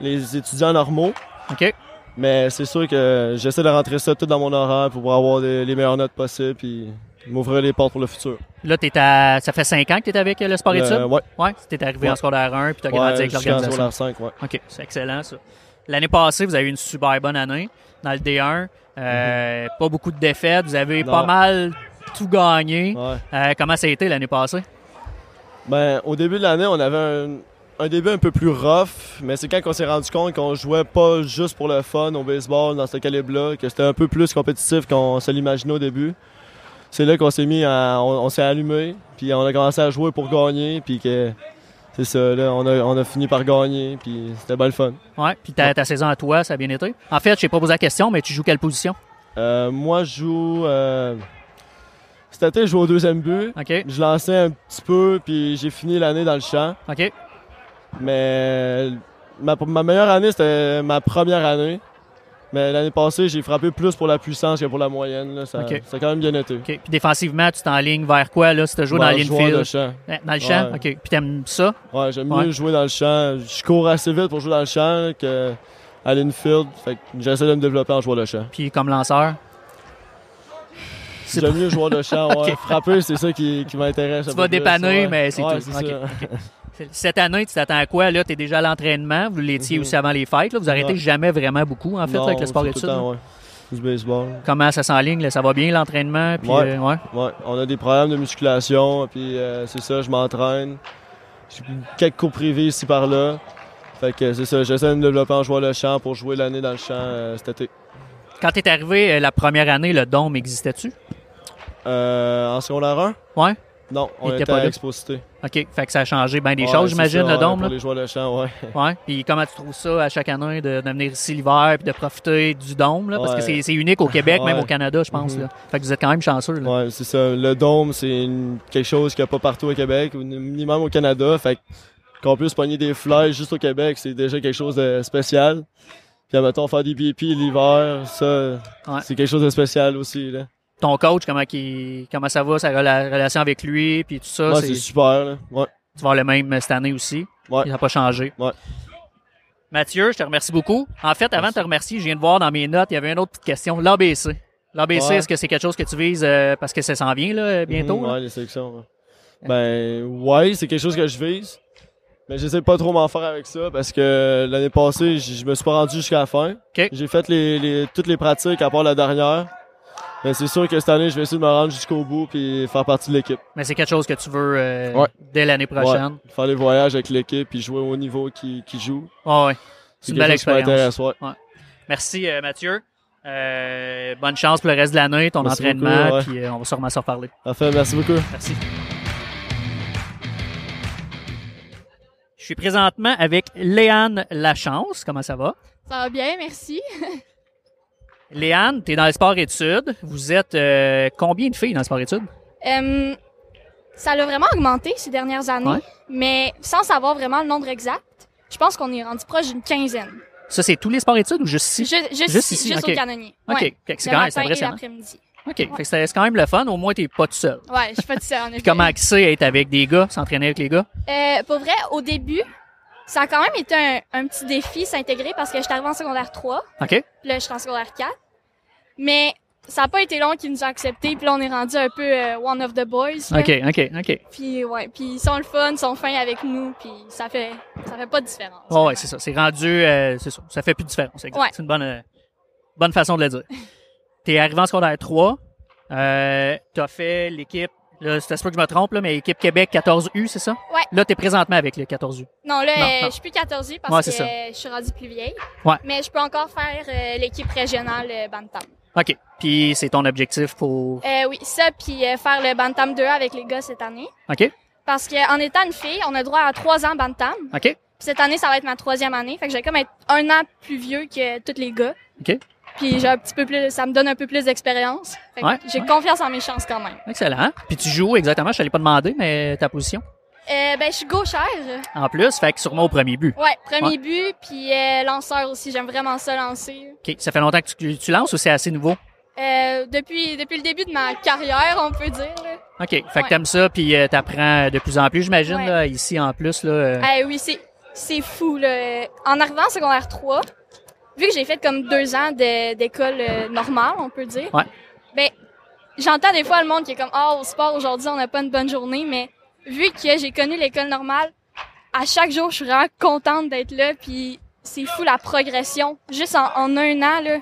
les étudiants normaux. OK? Mais c'est sûr que j'essaie de rentrer ça tout dans mon horaire pour pouvoir avoir les meilleures notes possibles puis m'ouvrir les portes pour le futur. Là, t'es à, ça fait cinq ans que tu es avec euh, le sport études? Euh, ouais. Ouais. T'es arrivé Ouais. en secondaire 1 puis t'as Ouais, grandi avec l'organisation. secondaire 5, ouais. OK, c'est excellent ça. L'année passée, vous avez eu une super bonne année dans le D1. Euh, Pas beaucoup de défaites. Vous avez Non. pas mal tout gagné. Ouais. Euh, comment ça a été l'année passée? Ben, au début de l'année, on avait un, un début un peu plus rough, mais c'est quand on s'est rendu compte qu'on jouait pas juste pour le fun au baseball dans ce calibre-là, que c'était un peu plus compétitif qu'on se l'imaginait au début. C'est là qu'on s'est mis à, on, on s'est allumé, puis on a commencé à jouer pour gagner, puis que c'est ça, là, on a, on a fini par gagner, puis c'était bien le fun. Ouais. Puis ta, ta saison à toi, ça a bien été? En fait, je t'ai pas posé la question, mais tu joues quelle position? Euh, moi, je joue. Euh, cet été, je joue au deuxième but. Je lançais un petit peu, puis j'ai fini l'année dans le champ. OK. Mais ma, ma meilleure année, c'était ma première année. Mais l'année passée, j'ai frappé plus pour la puissance que pour la moyenne. Là. Ça, Ok. ça a quand même bien été. OK. Puis défensivement, tu t'enlignes vers quoi, là, si tu joues dans joueur de l'infield? champ. Dans le champ? Ouais. OK. Puis t'aimes ça? Ouais, j'aime Ouais. mieux jouer dans le champ. Je cours assez vite pour jouer dans le champ que à l'infield. Fait que j'essaie de me développer en joueur de champ. Puis comme lanceur? C'est J'aime mieux joueur de champ. Ouais. Frapper, c'est ça qui, qui m'intéresse. Tu vas dépanner, ouais. mais c'est Ouais, tout. Cette année, tu t'attends à quoi? Là, tu es déjà à l'entraînement. Vous l'étiez Mhm. aussi avant les fêtes. là. Vous arrêtez jamais vraiment beaucoup, en fait, là, avec le Non, sport études. le temps, ouais. Du baseball. Comment ça s'enligne? Ça va bien, l'entraînement? Puis, Ouais. euh, ouais? On a des problèmes de musculation, puis euh, c'est ça, je m'entraîne. J'ai quelques cours privés ici par là. Fait que c'est ça, j'essaie de me développer en jouant le champ pour jouer l'année dans le champ euh, cet été. Quand tu es arrivé euh, la première année, le dôme existait-tu? Euh, en secondaire 1? Ouais. Non, on Il était était pas à. Exposité. OK. Fait que ça a changé bien des Ouais, choses, j'imagine, le dôme. Pour là? les joueurs de champ, ouais. Ouais. Puis comment tu trouves ça à chaque année de, de venir ici l'hiver puis de profiter du dôme? Là? Parce que c'est unique au Québec, même au Canada, je pense. Là. Fait que vous êtes quand même chanceux. Là. Ouais, c'est ça. Le dôme, c'est quelque chose qu'il n'y a pas partout au Québec, ni même au Canada. Fait qu'on puisse pogner des flèches juste au Québec, c'est déjà quelque chose de spécial. Puis, admettons, faire des BP l'hiver, ça, Ouais. c'est quelque chose de spécial aussi, là. Ton coach, comment, qui, comment ça va, sa rela- relation avec lui, puis tout ça? Ouais, c'est- super, là. Ouais. Tu vas avoir le même cette année aussi. Ouais. Ça n'a pas changé. Ouais. Mathieu, je te remercie beaucoup. En fait, avant de te remercier, je viens de voir dans mes notes, il y avait une autre petite question. L'ABC. L'ABC, Ouais. est-ce que c'est quelque chose que tu vises euh, parce que ça s'en vient là, bientôt? Mhm, ouais, les sélections. ouais. Ben, ouais, c'est quelque chose que je vise. Mais j'essaie pas trop m'en faire avec ça parce que l'année passée, je me suis pas rendu jusqu'à la fin. OK. J'ai fait les, les- toutes les pratiques à part la dernière. Mais c'est sûr que cette année, je vais essayer de me rendre jusqu'au bout puis faire partie de l'équipe. Mais c'est quelque chose que tu veux euh, Ouais. dès l'année prochaine. Ouais. Faire les voyages avec l'équipe puis jouer au niveau qui, qui joue. Ouais, ouais. C'est une belle expérience. ouais. Merci euh, Mathieu. Euh, bonne chance pour le reste de l'année, ton Merci entraînement, beaucoup, ouais. puis euh, on va sûrement s'en reparler. Parfait, merci beaucoup. Merci. Suis présentement avec Léane Lachance. Comment ça va? Ça va bien, merci. Léane, tu es dans le sport études. Vous êtes euh, combien de filles dans le sport études? Euh, ça a vraiment augmenté ces dernières années, Ouais. mais sans savoir vraiment le nombre exact, je pense qu'on est rendu proche d'une quinzaine. Ça, c'est tous les sports études ou juste ici? Ju- juste, Juste ici, juste au canonnier. OK. Ouais. Que C'est quand même impressionnant. OK. Fait que c'est quand même le fun. Au moins, tu pas tout seul. Ouais, je suis pas en effet. Puis comment c'est être avec des gars, s'entraîner avec les gars? Euh, pour vrai, au début, ça a quand même été un, un petit défi s'intégrer parce que j'étais arrivée en secondaire 3, OK? puis là, je suis en secondaire 4. Mais ça a pas été long qu'ils nous ont acceptés, puis là, on est rendu un peu euh, one of the boys. là. OK, OK, OK. Puis ouais, puis ils sont le fun, ils sont fins avec nous, puis ça fait ça fait pas de différence. Ouais, ouais, c'est ça. C'est rendu, euh, c'est ça. Ça fait plus de différence. Ouais. C'est une bonne, euh, bonne façon de le dire. T'es arrivé en secondaire 3. Euh, t'as fait l'équipe, là, c'est pas que je me trompe, là, mais équipe Québec 14U, c'est ça? Ouais. Là, t'es présentement avec le 14U. Non, là, Non, euh, non. je suis plus 14 parce Ouais, que ça. je suis rendue plus vieille. Ouais. Mais je peux encore faire euh, l'équipe régionale euh, Bantam. OK. Puis c'est ton objectif pour. Euh, oui, ça, puis faire le Bantam 2 avec les gars cette année. OK? Parce que en étant une fille, on a droit à trois ans Bantam. OK? Puis cette année, ça va être ma troisième année. Fait que je vais comme être un an plus vieux que tous les gars. OK. Puis j'ai un petit peu plus, ça me donne un peu plus d'expérience. Ouais, J'ai ouais. confiance en mes chances quand même. Excellent. Puis tu joues exactement, je t'allais pas demander, mais ta position? Euh, ben, je suis gauchère. En plus, fait que sûrement au premier but. Ouais, premier Ouais. but, puis euh, lanceur aussi. J'aime vraiment ça lancer. OK. Ça fait longtemps que tu, tu lances ou c'est assez nouveau? Euh, depuis, depuis le début de ma carrière, on peut dire. là. OK. Fait que t'aimes ça, puis euh, t'apprends de plus en plus, j'imagine, Ouais. ici en plus. Là, euh, Eh oui, c'est, c'est fou. Là. En arrivant en secondaire 3, vu que j'ai fait comme deux ans d'école euh, normale, on peut dire, Ouais. ben, j'entends des fois le monde qui est comme, ah, au sport aujourd'hui, on n'a pas une bonne journée, mais vu que j'ai connu l'école normale, à chaque jour, je suis vraiment contente d'être là, puis c'est fou la progression. Juste en, en un an, là,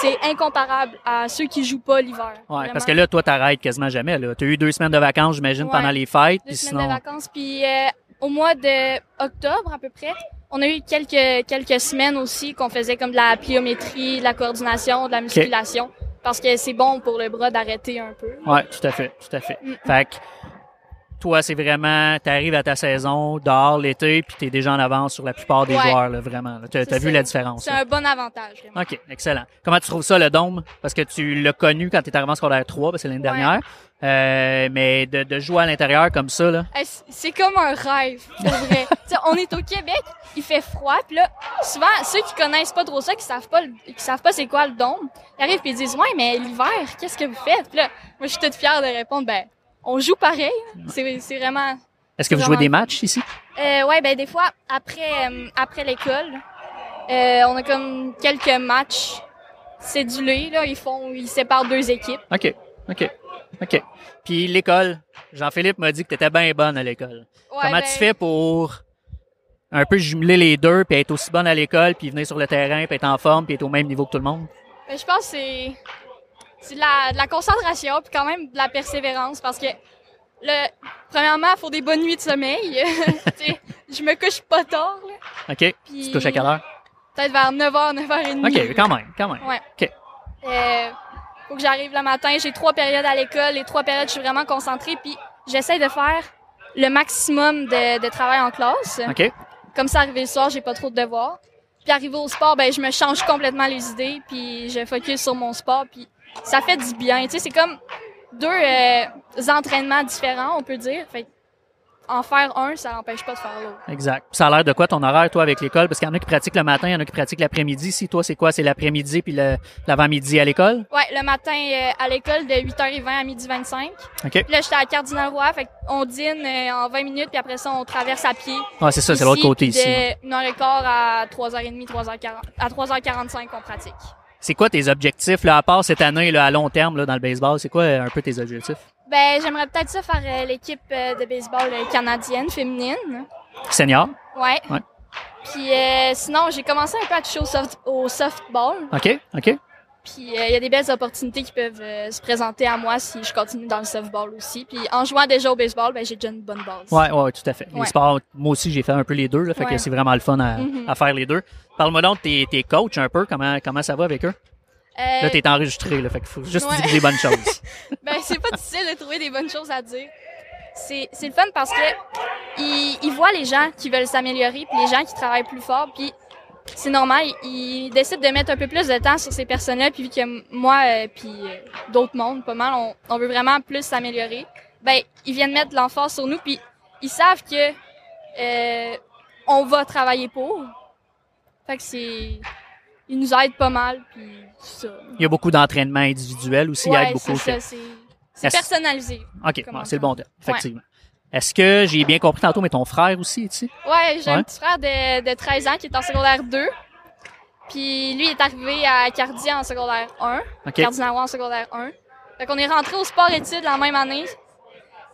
c'est incomparable à ceux qui jouent pas l'hiver. Ouais, parce que là, toi, t'arrêtes quasiment jamais. Là. T'as eu deux semaines de vacances, j'imagine, Ouais. pendant les fêtes. deux semaines sinon, de vacances. Puis euh, au mois de octobre à peu près, on a eu quelques quelques semaines aussi qu'on faisait comme de la pliométrie, de la coordination, de la musculation, parce que c'est bon pour le bras d'arrêter un peu. Ouais, tout à fait, tout à fait. Mm. Fait que toi, c'est vraiment, t'arrives à ta saison dehors l'été, puis t'es déjà en avance sur la plupart des Ouais. joueurs, là, vraiment. C'est t'as vu la différence. C'est un bon avantage. Vraiment. OK, excellent. Comment tu trouves ça, le dôme? Parce que tu l'as connu quand tu étais arrivé en secondaire 3, ben, c'est l'année Ouais. dernière. Euh, mais de, de jouer à l'intérieur comme ça, là. C'est comme un rêve, pour vrai. On est au Québec, il fait froid, puis là, souvent, ceux qui connaissent pas trop ça, qui savent pas, le- qui savent pas c'est quoi le dôme, ils arrivent et ils disent, ouais, mais l'hiver, qu'est-ce que vous faites? Puis là, moi, je suis toute fière de répondre, ben, on joue pareil. C'est vraiment, Est-ce que vous jouez des matchs ici? Euh, ouais, ben des fois après euh, après l'école, euh, on a comme quelques matchs cédulés là. Ils font, ils séparent deux équipes. OK, OK, OK. Puis l'école, Jean-Philippe m'a dit que tu étais bien bonne à l'école. Ouais, Comment ben, tu fais pour un peu jumeler les deux, puis être aussi bonne à l'école, puis venir sur le terrain, puis être en forme, puis être au même niveau que tout le monde? ben, je pense que c'est c'est de la, de la concentration puis quand même de la persévérance parce que le premièrement, il faut des bonnes nuits de sommeil. Je me couche pas tard là. OK? Puis Tu touches à quelle heure? Peut-être vers 9h, 9h30. OK, quand même, quand même. Ouais. OK. Euh, faut que j'arrive le matin. J'ai trois périodes à l'école. Les trois périodes, je suis vraiment concentrée. Puis j'essaie de faire le maximum de, de travail en classe. OK? Comme ça, arrivé le soir, j'ai pas trop de devoirs. Puis arrivé au sport, ben je me change complètement les idées. Puis je focus sur mon sport. Puis ça fait du bien. Tu sais, c'est comme deux euh, entraînements différents, on peut dire. Fait en faire un, ça n'empêche pas de faire l'autre. Exact. Ça a l'air de quoi ton horaire, toi, avec l'école? Parce qu'il y en a qui pratiquent le matin, il y en a qui pratiquent l'après-midi. Si toi, c'est quoi? C'est l'après-midi puis l'avant-midi à l'école? Ouais, le matin euh, à l'école de 8h20 à 12h25. OK? Puis là, j'étais à Cardinal Roy, fait qu'on dîne euh, en 20 minutes, puis après ça, on traverse à pied. Ah, c'est ça, c'est l'autre côté ici. De 1h15 à 3h30, 3h40, à 3h45, on pratique. C'est quoi tes objectifs, là, à part cette année, là, à long terme, là, dans le baseball? C'est quoi euh, un peu tes objectifs? Ben, j'aimerais peut-être ça faire euh, l'équipe euh, de baseball canadienne, féminine. Senior? Ouais. Ouais. Puis euh, sinon, j'ai commencé un peu à toucher au, soft, au softball. OK? OK? Puis euh, il y a des belles opportunités qui peuvent euh, se présenter à moi si je continue dans le softball aussi. Puis en jouant déjà au baseball, ben j'ai déjà une bonne base. Ouais, ouais, tout à fait. Les Ouais. sports, moi aussi, j'ai fait un peu les deux, là, fait que c'est vraiment le fun à, Mhm. à faire les deux. Parle-moi donc de tes, tes coachs un peu, comment, comment ça va avec eux? Euh, Là, t'es enregistré, là, fait qu'il faut juste Ouais. dire des bonnes choses. Ben, c'est pas difficile de trouver des bonnes choses à dire. C'est, c'est le fun parce que ils, ils voient les gens qui veulent s'améliorer puis les gens qui travaillent plus fort puis c'est normal, ils, décident de mettre un peu plus de temps sur ces personnes-là puis vu que moi euh, puis euh, d'autres mondes pas mal on, on veut vraiment plus s'améliorer. Ben, ils viennent mettre de l'emphase sur nous puis ils savent que euh, on va travailler pour. Fait que c'est ils nous aident pas mal puis ça. Il y a beaucoup d'entraînements individuels aussi, il aide beaucoup. c'est ça, c'est personnalisé. OK, ouais, c'est le bon terme, effectivement. Est-ce que j'ai bien compris tantôt, mais ton frère aussi est ici? Ouais, j'ai un petit frère de, de 13 ans qui est en secondaire 2. Puis lui il est arrivé à Cardi en secondaire 1. OK. Cardinal en secondaire 1. Fait qu'on est rentré au sport études la même année.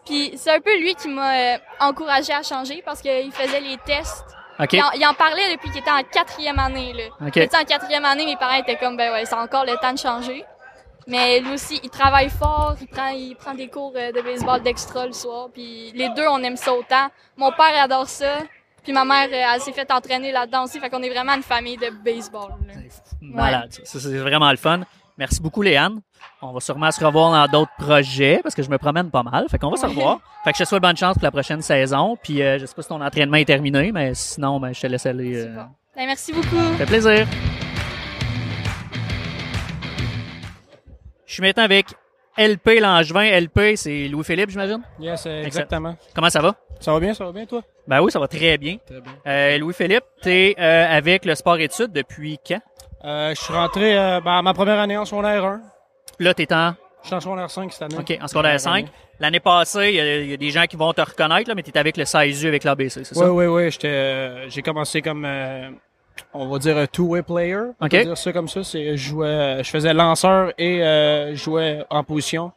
Puis c'est un peu lui qui m'a euh, encouragé à changer parce qu'il faisait les tests. Il, en, il en parlait depuis qu'il était en quatrième année. Là. OK. Il était en quatrième année, mes parents étaient comme, ben ouais, c'est encore le temps de changer. Mais lui aussi, il travaille fort, il prend, il prend des cours euh, de baseball d'extra le soir. Puis les deux, on aime ça autant. Mon père adore ça. Puis ma mère, euh, elle s'est fait entraîner là-dedans aussi. Fait qu'on est vraiment une famille de baseball. là. Malade. Ça, c'est vraiment le fun. Merci beaucoup, Léane. On va sûrement se revoir dans d'autres projets parce que je me promène pas mal. Fait qu'on va se revoir. Fait que je te souhaite bonne chance pour la prochaine saison. Puis euh, je sais pas si ton entraînement est terminé, mais sinon, ben, je te laisse aller. euh. Ben, merci beaucoup. Ça fait plaisir. Je suis maintenant avec LP Langevin. LP, c'est Louis-Philippe, j'imagine? Yes, exactement. Comment ça va? Ça va bien, ça va bien, toi? Ben oui, ça va très bien. Très bien. Euh, Louis-Philippe, t'es euh, avec le sport-études depuis quand? Euh, je suis rentré euh, ben, à ma première année en secondaire 1. Là, t'es en, Je suis en secondaire 5 cette année. OK, en secondaire Première 5. année. L'année passée, il y, a- il y a des gens qui vont te reconnaître, là, mais t'es avec le SAISU avec l'ABC, c'est Oui, ça? oui, oui. j'étais, euh, J'ai commencé comme euh, on va dire un two-way player. On Ok. peut dire ça comme ça. C'est, je jouais, je faisais lanceur et euh, je jouais en position.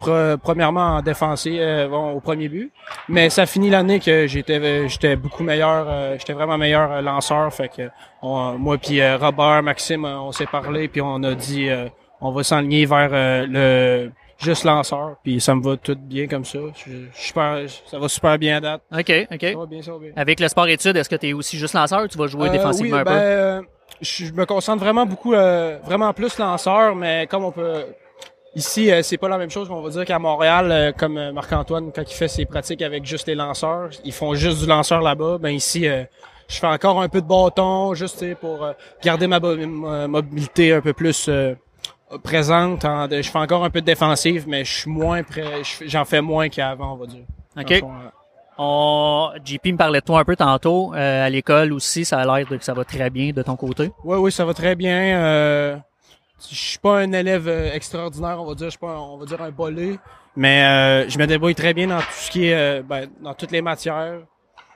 Pre- premièrement en défensif euh, bon, au premier but. Mais ça finit l'année que j'étais euh, j'étais beaucoup meilleur, euh, j'étais vraiment meilleur lanceur. Fait que on- moi puis euh, Robert, Maxime, on s'est parlé puis on a dit euh, on va s'enligner vers euh, le juste lanceur. Puis ça me va tout bien comme ça. Je, je suis super- ça va super bien à date. OK, OK. Ça va bien, ça va bien. Avec le sport études, est-ce que tu es aussi juste lanceur ou tu vas jouer Euh, défensivement oui, un ben, peu? euh, je, me concentre vraiment beaucoup, euh, vraiment plus lanceur, mais comme on peut... Ici, euh, c'est pas la même chose qu'on va dire qu'à Montréal, euh, comme Marc-Antoine, quand il fait ses pratiques avec juste les lanceurs, ils font juste du lanceur là-bas. Ben ici, euh, je fais encore un peu de bâton, juste pour garder ma, mobilité un peu plus euh, présente. En- je fais encore un peu de défensive, mais je suis moins prêt, j'en fais moins qu'avant, on va dire. OK. Fond, euh, On, JP me parlait de toi un peu tantôt. Euh, à l'école aussi, ça a l'air que ça va très bien de ton côté. Oui, oui, ça va très bien. Euh, je suis pas un élève euh, extraordinaire, on va dire. Je suis pas, un- on va dire un bolé, mais euh, je me débrouille très bien dans tout ce qui est, euh, ben, dans toutes les matières.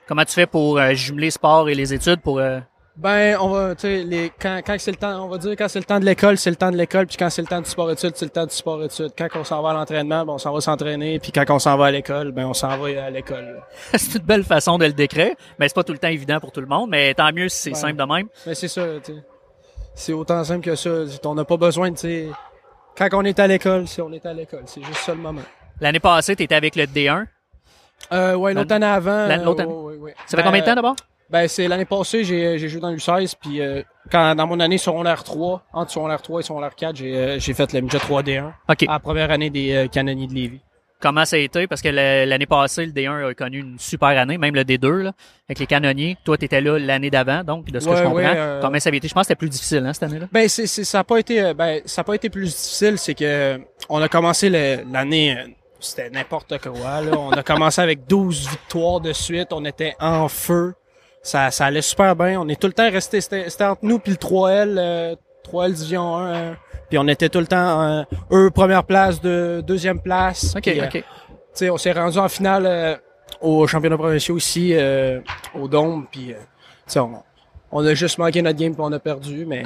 Comment tu fais pour jumeler sport et les études pour euh, Ben, on va, tu sais, les, quand, quand c'est le temps, on va dire quand c'est le temps de l'école, c'est le temps de l'école, puis quand c'est le temps du sport études, c'est le temps du sport études. Quand on s'en va à l'entraînement, ben, on s'en va s'entraîner, puis quand on s'en va à l'école, ben, on s'en va à l'école. c'est une belle façon de le décrire, mais c'est pas tout le temps évident pour tout le monde, mais tant mieux si c'est simple de même. Mais c'est ça, tu sais. C'est autant simple que ça. On n'a pas besoin de, tu sais, quand on est à l'école, c'est on est à l'école. C'est juste ça le moment. L'année passée, tu étais avec le D1. Euh, ouais, l'autre année avant. La- euh, l'autre ouais, année? ouais, ouais. Ça fait Ben, combien de temps d'abord? Ben, c'est l'année passée, j'ai, j'ai joué dans l'U16, puis euh, quand, dans mon année secondaire 3, entre secondaire 3 et secondaire 4, j'ai, euh, j'ai fait le midget 3D1, OK. à la première année des euh, canonniers de Lévis. Comment ça a été? Parce que l'année passée, le D1 a connu une super année, même le D2, là, avec les canonniers. Toi, tu étais là l'année d'avant, donc, de ce que je comprends. ouais, euh, Comment ça avait été? Je pense que c'était plus difficile, hein, cette année-là? Ben, c'est, c'est, ça a pas été, euh, ben, ça a pas été plus difficile, c'est que euh, on a commencé l'année, euh, c'était n'importe quoi, là. On a commencé avec 12 victoires de suite, on était en feu. Ça, ça allait super bien. On est tout le temps resté, c'était, entre nous puis le 3L, euh, 3L Division 1, euh, puis on était tout le temps, euh, eux, première place, de, deuxième place. OK, puis, euh, OK. tu sais, on s'est rendu en finale euh, au championnat provincial aussi, euh, au Dôme, puis euh, tu sais, on, on a juste manqué notre game puis on a perdu, mais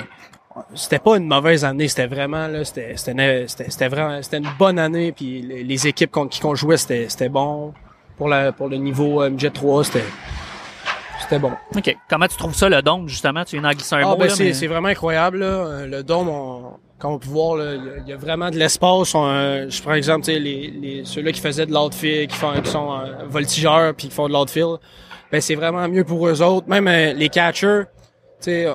c'était pas une mauvaise année, c'était vraiment là, c'était c'était vraiment c'était une bonne année puis les, les équipes contre qui on jouait, c'était c'était bon pour la pour le niveau euh, midget 3, c'était c'était bon. OK. Comment tu trouves ça, le don, justement? Tu viens d'en glisser un Ah, mot, ben là, c'est mais- c'est vraiment incroyable là. Euh, Le dôme, on, quand on peut voir, là, il y a- il y, a vraiment de l'espace. On, euh, je prends exemple, tu sais, les, les ceux-là qui faisaient de l'outfield, qui font, qui sont euh, voltigeurs puis qui font de l'outfield, ben c'est vraiment mieux pour eux autres. Même euh, les catchers, tu sais,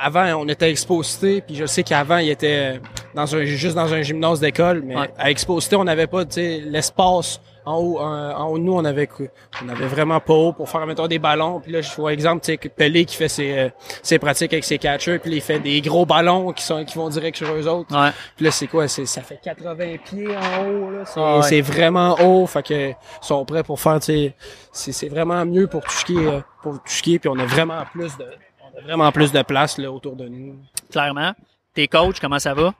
avant on était à Exposité, puis je sais qu'avant ils étaient dans un juste dans un gymnase d'école, mais Ouais. à Exposité on n'avait pas, tu sais, l'espace. En haut, en, en haut de nous, on avait, on avait vraiment pas haut pour faire, mettons, des ballons. Puis là, je vois exemple, tu sais, Pelé qui fait ses, euh, ses pratiques avec ses catchers, puis il fait des gros ballons qui sont qui vont direct sur eux autres. Ouais. Puis là, c'est quoi? C'est, ça fait 80 pieds en haut, là. C'est, Ah ouais. c'est vraiment haut. Fait que, ils sont prêts pour faire, tu sais, c'est, c'est vraiment mieux pour tout ce qui est, euh, pour tout ce qui est, puis on a vraiment plus de, on a vraiment plus de place, là, autour de nous. Clairement. Tes coachs, comment ça va?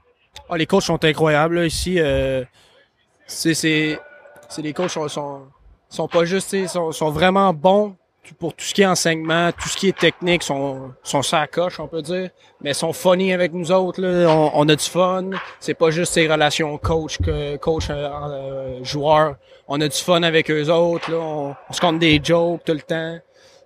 Ah, les coachs sont incroyables, là, ici, euh, c'est les coachs sont, sont, sont pas juste, sont, sont vraiment bons pour tout ce qui est enseignement, tout ce qui est technique, sont, sont ça à coche, on peut dire, mais sont funny avec nous autres, là, on, on a du fun, c'est pas juste ces relations coach que coach euh, euh, joueur, on a du fun avec eux autres, là, on, on se compte des jokes tout le temps.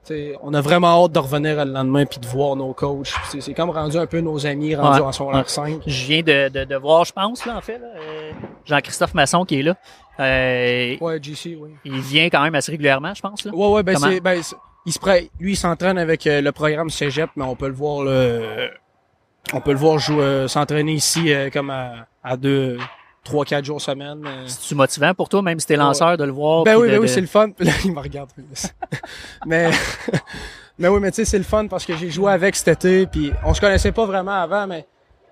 T'sais, on a vraiment hâte de revenir le lendemain puis de voir nos coachs. C'est, c'est comme rendu un peu nos amis rendus Ouais. en secondaire 5. Je viens de, de, de voir, je pense, là, en fait, là, euh, Jean-Christophe Masson qui est là. Euh, Ouais, GC, oui. Il vient quand même assez régulièrement, je pense. Là. Ouais, ouais, ben c'est, ben, il se prête, lui, il s'entraîne avec euh, le programme Cégep, mais on peut le voir, là, euh, on peut le voir jouer, euh, s'entraîner ici, euh, comme à, à deux, trois, quatre jours semaine. euh. C'est-tu motivant pour toi, même si t'es lanceur, de le voir? Ben oui, de- ben oui, de- c'est le fun. Là, il me regarde. mais, mais oui, mais tu sais, c'est le fun parce que j'ai joué avec cet été, puis on se connaissait pas vraiment avant, mais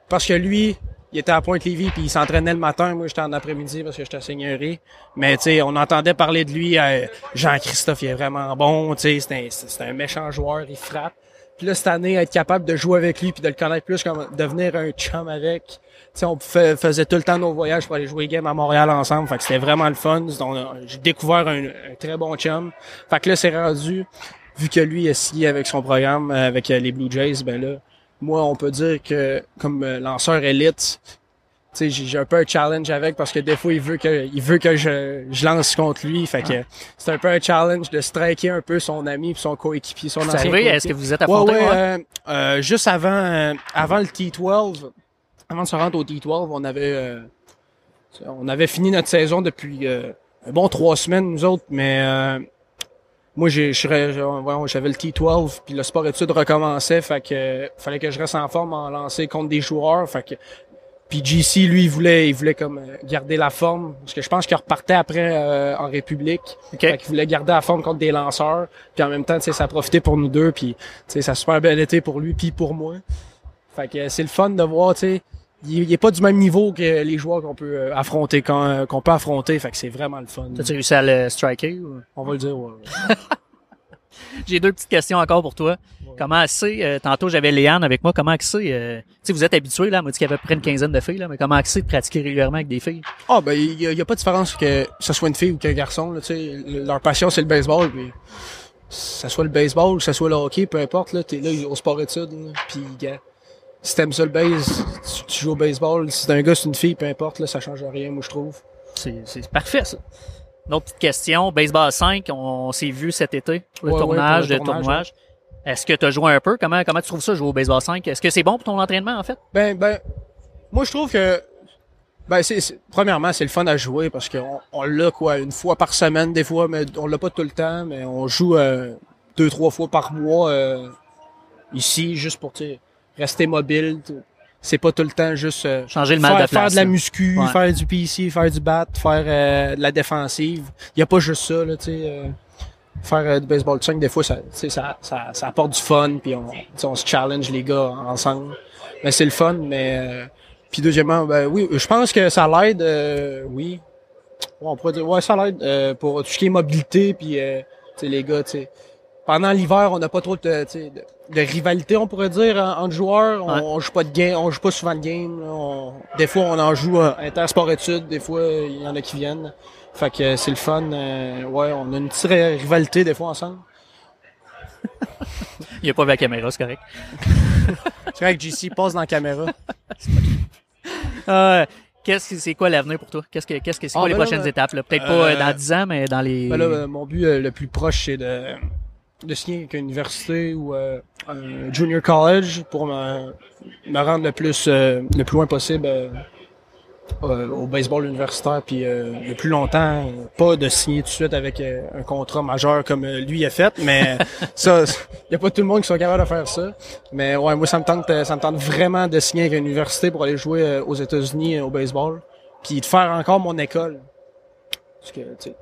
parce que lui, il était à Pointe-Lévis, puis il s'entraînait le matin. Moi, j'étais en après-midi parce que j'étais à Seigneurie. Mais tu sais, on entendait parler de lui. euh, Jean-Christophe, il est vraiment bon. Tu sais, c'est un, c'est un méchant joueur, il frappe. Puis là, cette année, être capable de jouer avec lui puis de le connaître plus, comme devenir un chum avec. On faisait tout le temps nos voyages pour aller jouer game à Montréal ensemble. Fait que c'était vraiment le fun. J'ai découvert un, un très bon chum. Fait que là, c'est rendu. vu que lui a signé avec son programme, euh, avec euh, les Blue Jays, ben là, moi, on peut dire que comme euh, lanceur élite, tu sais, j'ai un peu un challenge avec parce que des fois, il veut que, il veut que je, je lance contre lui. Fait que c'est un peu un challenge de striker un peu son ami puis son coéquipier, son C'est ancien arrivé? Est-ce que vous êtes Ouais, affrontés? ouais, ouais? euh, euh, juste avant, euh, avant le T12, avant de se rendre au T12, on avait, euh, on avait fini notre saison depuis euh, un bon trois semaines, nous autres, mais euh, moi, j'ai, j'avais le T12, puis le sport études recommençait, fait que fallait que je reste en forme en lancer contre des joueurs, fait que puis GC, lui, il voulait, il voulait comme euh, garder la forme, parce que je pense qu'il repartait après euh, en République. OK. Fait qu'il voulait garder la forme contre des lanceurs. Puis en même temps, tu sais, ça a profité pour nous deux. Puis, tu sais, ça a super bien été pour lui puis pour moi. Fait que c'est le fun de voir, tu sais, il, il est pas du même niveau que les joueurs qu'on peut euh, affronter, qu'on euh, qu'on peut affronter. Fait que c'est vraiment le fun. T'as-tu réussi à le striker? ou- On va le dire, ouais. ouais. J'ai deux petites questions encore pour toi. Comment c'est, euh, tantôt j'avais Léane avec moi, comment c'est, euh, tu sais, vous êtes habitué là, elle m'a dit qu'il y avait à peu près une quinzaine de filles, là, mais comment c'est de pratiquer régulièrement avec des filles? Ah, ben, il y, a- pas de différence que ce soit une fille ou qu'un garçon, là, tu sais. Le- Leur passion, c'est le baseball, puis ça soit le baseball, que ça soit le hockey, peu importe, là, t'es là au sport études, là, puis gars, si t'aimes ça le base, tu, tu joues au baseball, si c'est un gars, c'est une fille, peu importe, là, ça change rien, moi, je trouve. C'est, parfait, ça. Une autre petite question. Baseball 5, on, s'est vu cet été le Ouais, ouais, tournage pour le de tournage. Est-ce que tu as joué un peu? Comment, comment tu trouves ça, jouer au baseball 5? Est-ce que c'est bon pour ton entraînement, en fait? Ben, ben, moi, je trouve que, ben, c'est, premièrement, c'est le fun à jouer parce qu'on on l'a, quoi, une fois par semaine, des fois, mais on l'a pas tout le temps, mais on joue euh, deux, trois fois par mois euh, ici, juste pour, tu rester mobile. C'est pas tout le temps juste euh, Changer le mal faire, de faire de la muscu, Ouais. faire du PC, faire du bat, faire euh, de la défensive. Il y a pas juste ça, là, tu sais. euh, faire euh, du baseball 5, des fois, ça, ça, ça, ça apporte du fun, puis on, on se challenge les gars ensemble. Mais c'est le fun, mais... euh, puis deuxièmement, ben oui, je pense que ça l'aide, euh, oui. Ouais, on pourrait dire, ouais, ça l'aide euh, pour tout ce qui est mobilité, puis euh, tu sais, les gars, tu sais. Pendant l'hiver, on n'a pas trop de, rivalité, on pourrait dire, en- entre joueurs. On, Ouais. on joue pas de game, on joue pas souvent de game. On- des fois, on en joue euh, intersport-études, des fois, il y en a qui viennent. Fait que euh, c'est le fun. euh, ouais, on a une petite ri- rivalité des fois ensemble. Il n'y a pas vu la caméra, c'est correct. C'est vrai que JC passe dans la caméra. Euh, qu'est-ce que c'est quoi l'avenir pour toi? Qu'est-ce que qu'est-ce que c'est Ah, quoi les ben là, prochaines ben, étapes? Peut-être pas euh, euh, dans 10 ans, mais dans les. Ben là, euh, mon but euh, le plus proche, c'est de, de signer avec une université ou euh, un junior college pour me, me rendre le plus euh, le plus loin possible euh, au baseball universitaire puis euh, le plus longtemps pas de signer tout de suite avec euh, un contrat majeur comme euh, lui a fait mais ça il y a pas tout le monde qui sont capables de faire ça. Mais ouais moi ça me tente ça me tente vraiment de signer avec une université pour aller jouer aux États-Unis au baseball puis de faire encore mon école. Parce que tu sais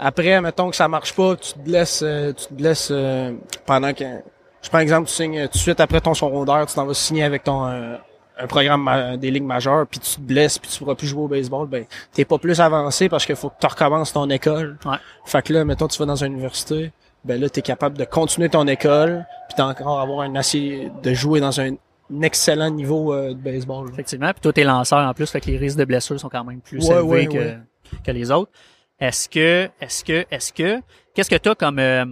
après, mettons que ça marche pas, tu te blesses, euh, tu te blesses euh, pendant que. Je prends exemple, tu signes euh, tout de suite après ton secondaire, tu t'en vas signer avec ton euh, un programme des ligues majeures, puis tu te blesses, puis tu pourras plus jouer au baseball, ben t'es pas plus avancé parce qu'il faut que tu recommences ton école. Ouais. Fait que là, mettons tu vas dans une université, ben là t'es capable de continuer ton école, puis d'encore avoir un assez de jouer dans un, un excellent niveau euh, de baseball. là. Effectivement. Puis toi, t'es lanceur en plus, fait que les risques de blessures sont quand même plus Ouais, élevés ouais, que, ouais. que les autres. Est-ce que, est-ce que, est-ce que, qu'est-ce que t'as comme, euh,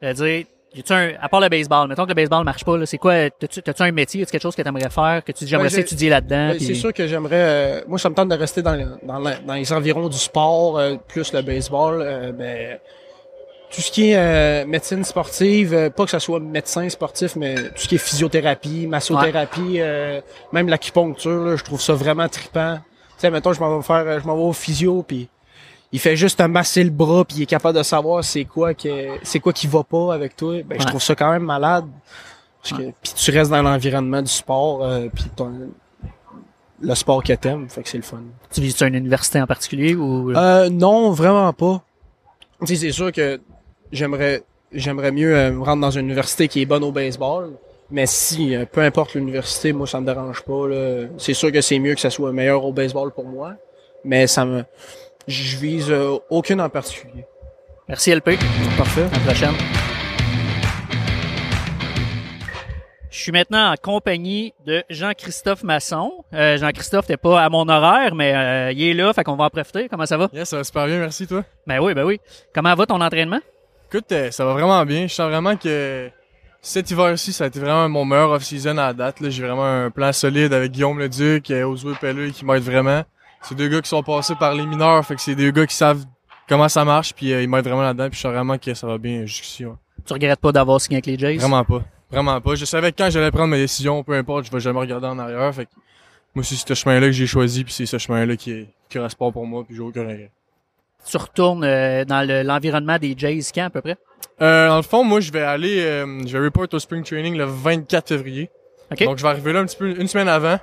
je veux dire, y a un, à part le baseball, mettons que le baseball marche pas, là, c'est quoi, t'as-tu, un métier, as quelque chose que t'aimerais faire, que tu j'aimerais j'ai- étudier là-dedans? Ben, C'est sûr que j'aimerais. euh, moi, ça me tente de rester dans, dans, la- dans les environs du sport, euh, plus le baseball. euh, ben, tout ce qui est euh, médecine sportive, euh, pas que ça soit médecin sportif, mais tout ce qui est physiothérapie, massothérapie, euh, même l'acupuncture, là, je trouve ça vraiment trippant. Tu sais, mettons, je m'en vais faire, je m'en vais au physio, puis il fait juste te masser le bras, puis il est capable de savoir c'est quoi que c'est quoi qui va pas avec toi. Ben, je trouve ça quand même malade. Parce que, puis tu restes dans l'environnement du sport, euh, puis ton- le sport que t'aimes, fait que c'est le fun. Tu vises une université en particulier ou? Euh, non, vraiment pas. Tu c'est sûr que j'aimerais j'aimerais mieux euh, me rendre dans une université qui est bonne au baseball. Mais si, peu importe l'université, moi ça me dérange pas. C'est sûr que c'est mieux que ça soit meilleur au baseball pour moi. Mais ça me. Je vise euh, aucune en particulier. Merci LP. Parfait. À la prochaine. Je suis maintenant en compagnie de Jean-Christophe Masson. Euh, Jean-Christophe, t'es pas à mon horaire, mais euh, il est là, fait qu'on va en profiter. Comment ça va? Yes, ça va super bien, merci toi. Ben oui, ben oui. Comment va ton entraînement? Écoute, euh, ça va vraiment bien. Je sens vraiment que cet hiver-ci, ça a été vraiment mon meilleur off-season à la date. là. J'ai vraiment un plan solide avec Guillaume Leduc et Ozoé Pelleux qui m'aident vraiment. C'est deux gars qui sont passés par les mineurs, fait que c'est deux gars qui savent comment ça marche, puis euh, ils m'aident vraiment là-dedans, puis je sens vraiment que ça va bien jusqu'ici. ouais. Tu regrettes pas d'avoir signé avec les Jays? Vraiment pas. Vraiment pas. Je savais que quand j'allais prendre mes décisions, peu importe, je vais jamais regarder en arrière. Fait que moi, c'est ce chemin-là que j'ai choisi, puis c'est ce chemin-là qui, est, qui correspond pour moi, puis j'ai aucun regret. Tu retournes euh, dans le- l'environnement des Jays quand, à peu près? Euh, dans le fond, moi, je vais aller, euh, je vais report au spring training le 24 février. OK. Donc, je vais arriver là un petit peu, une semaine avant.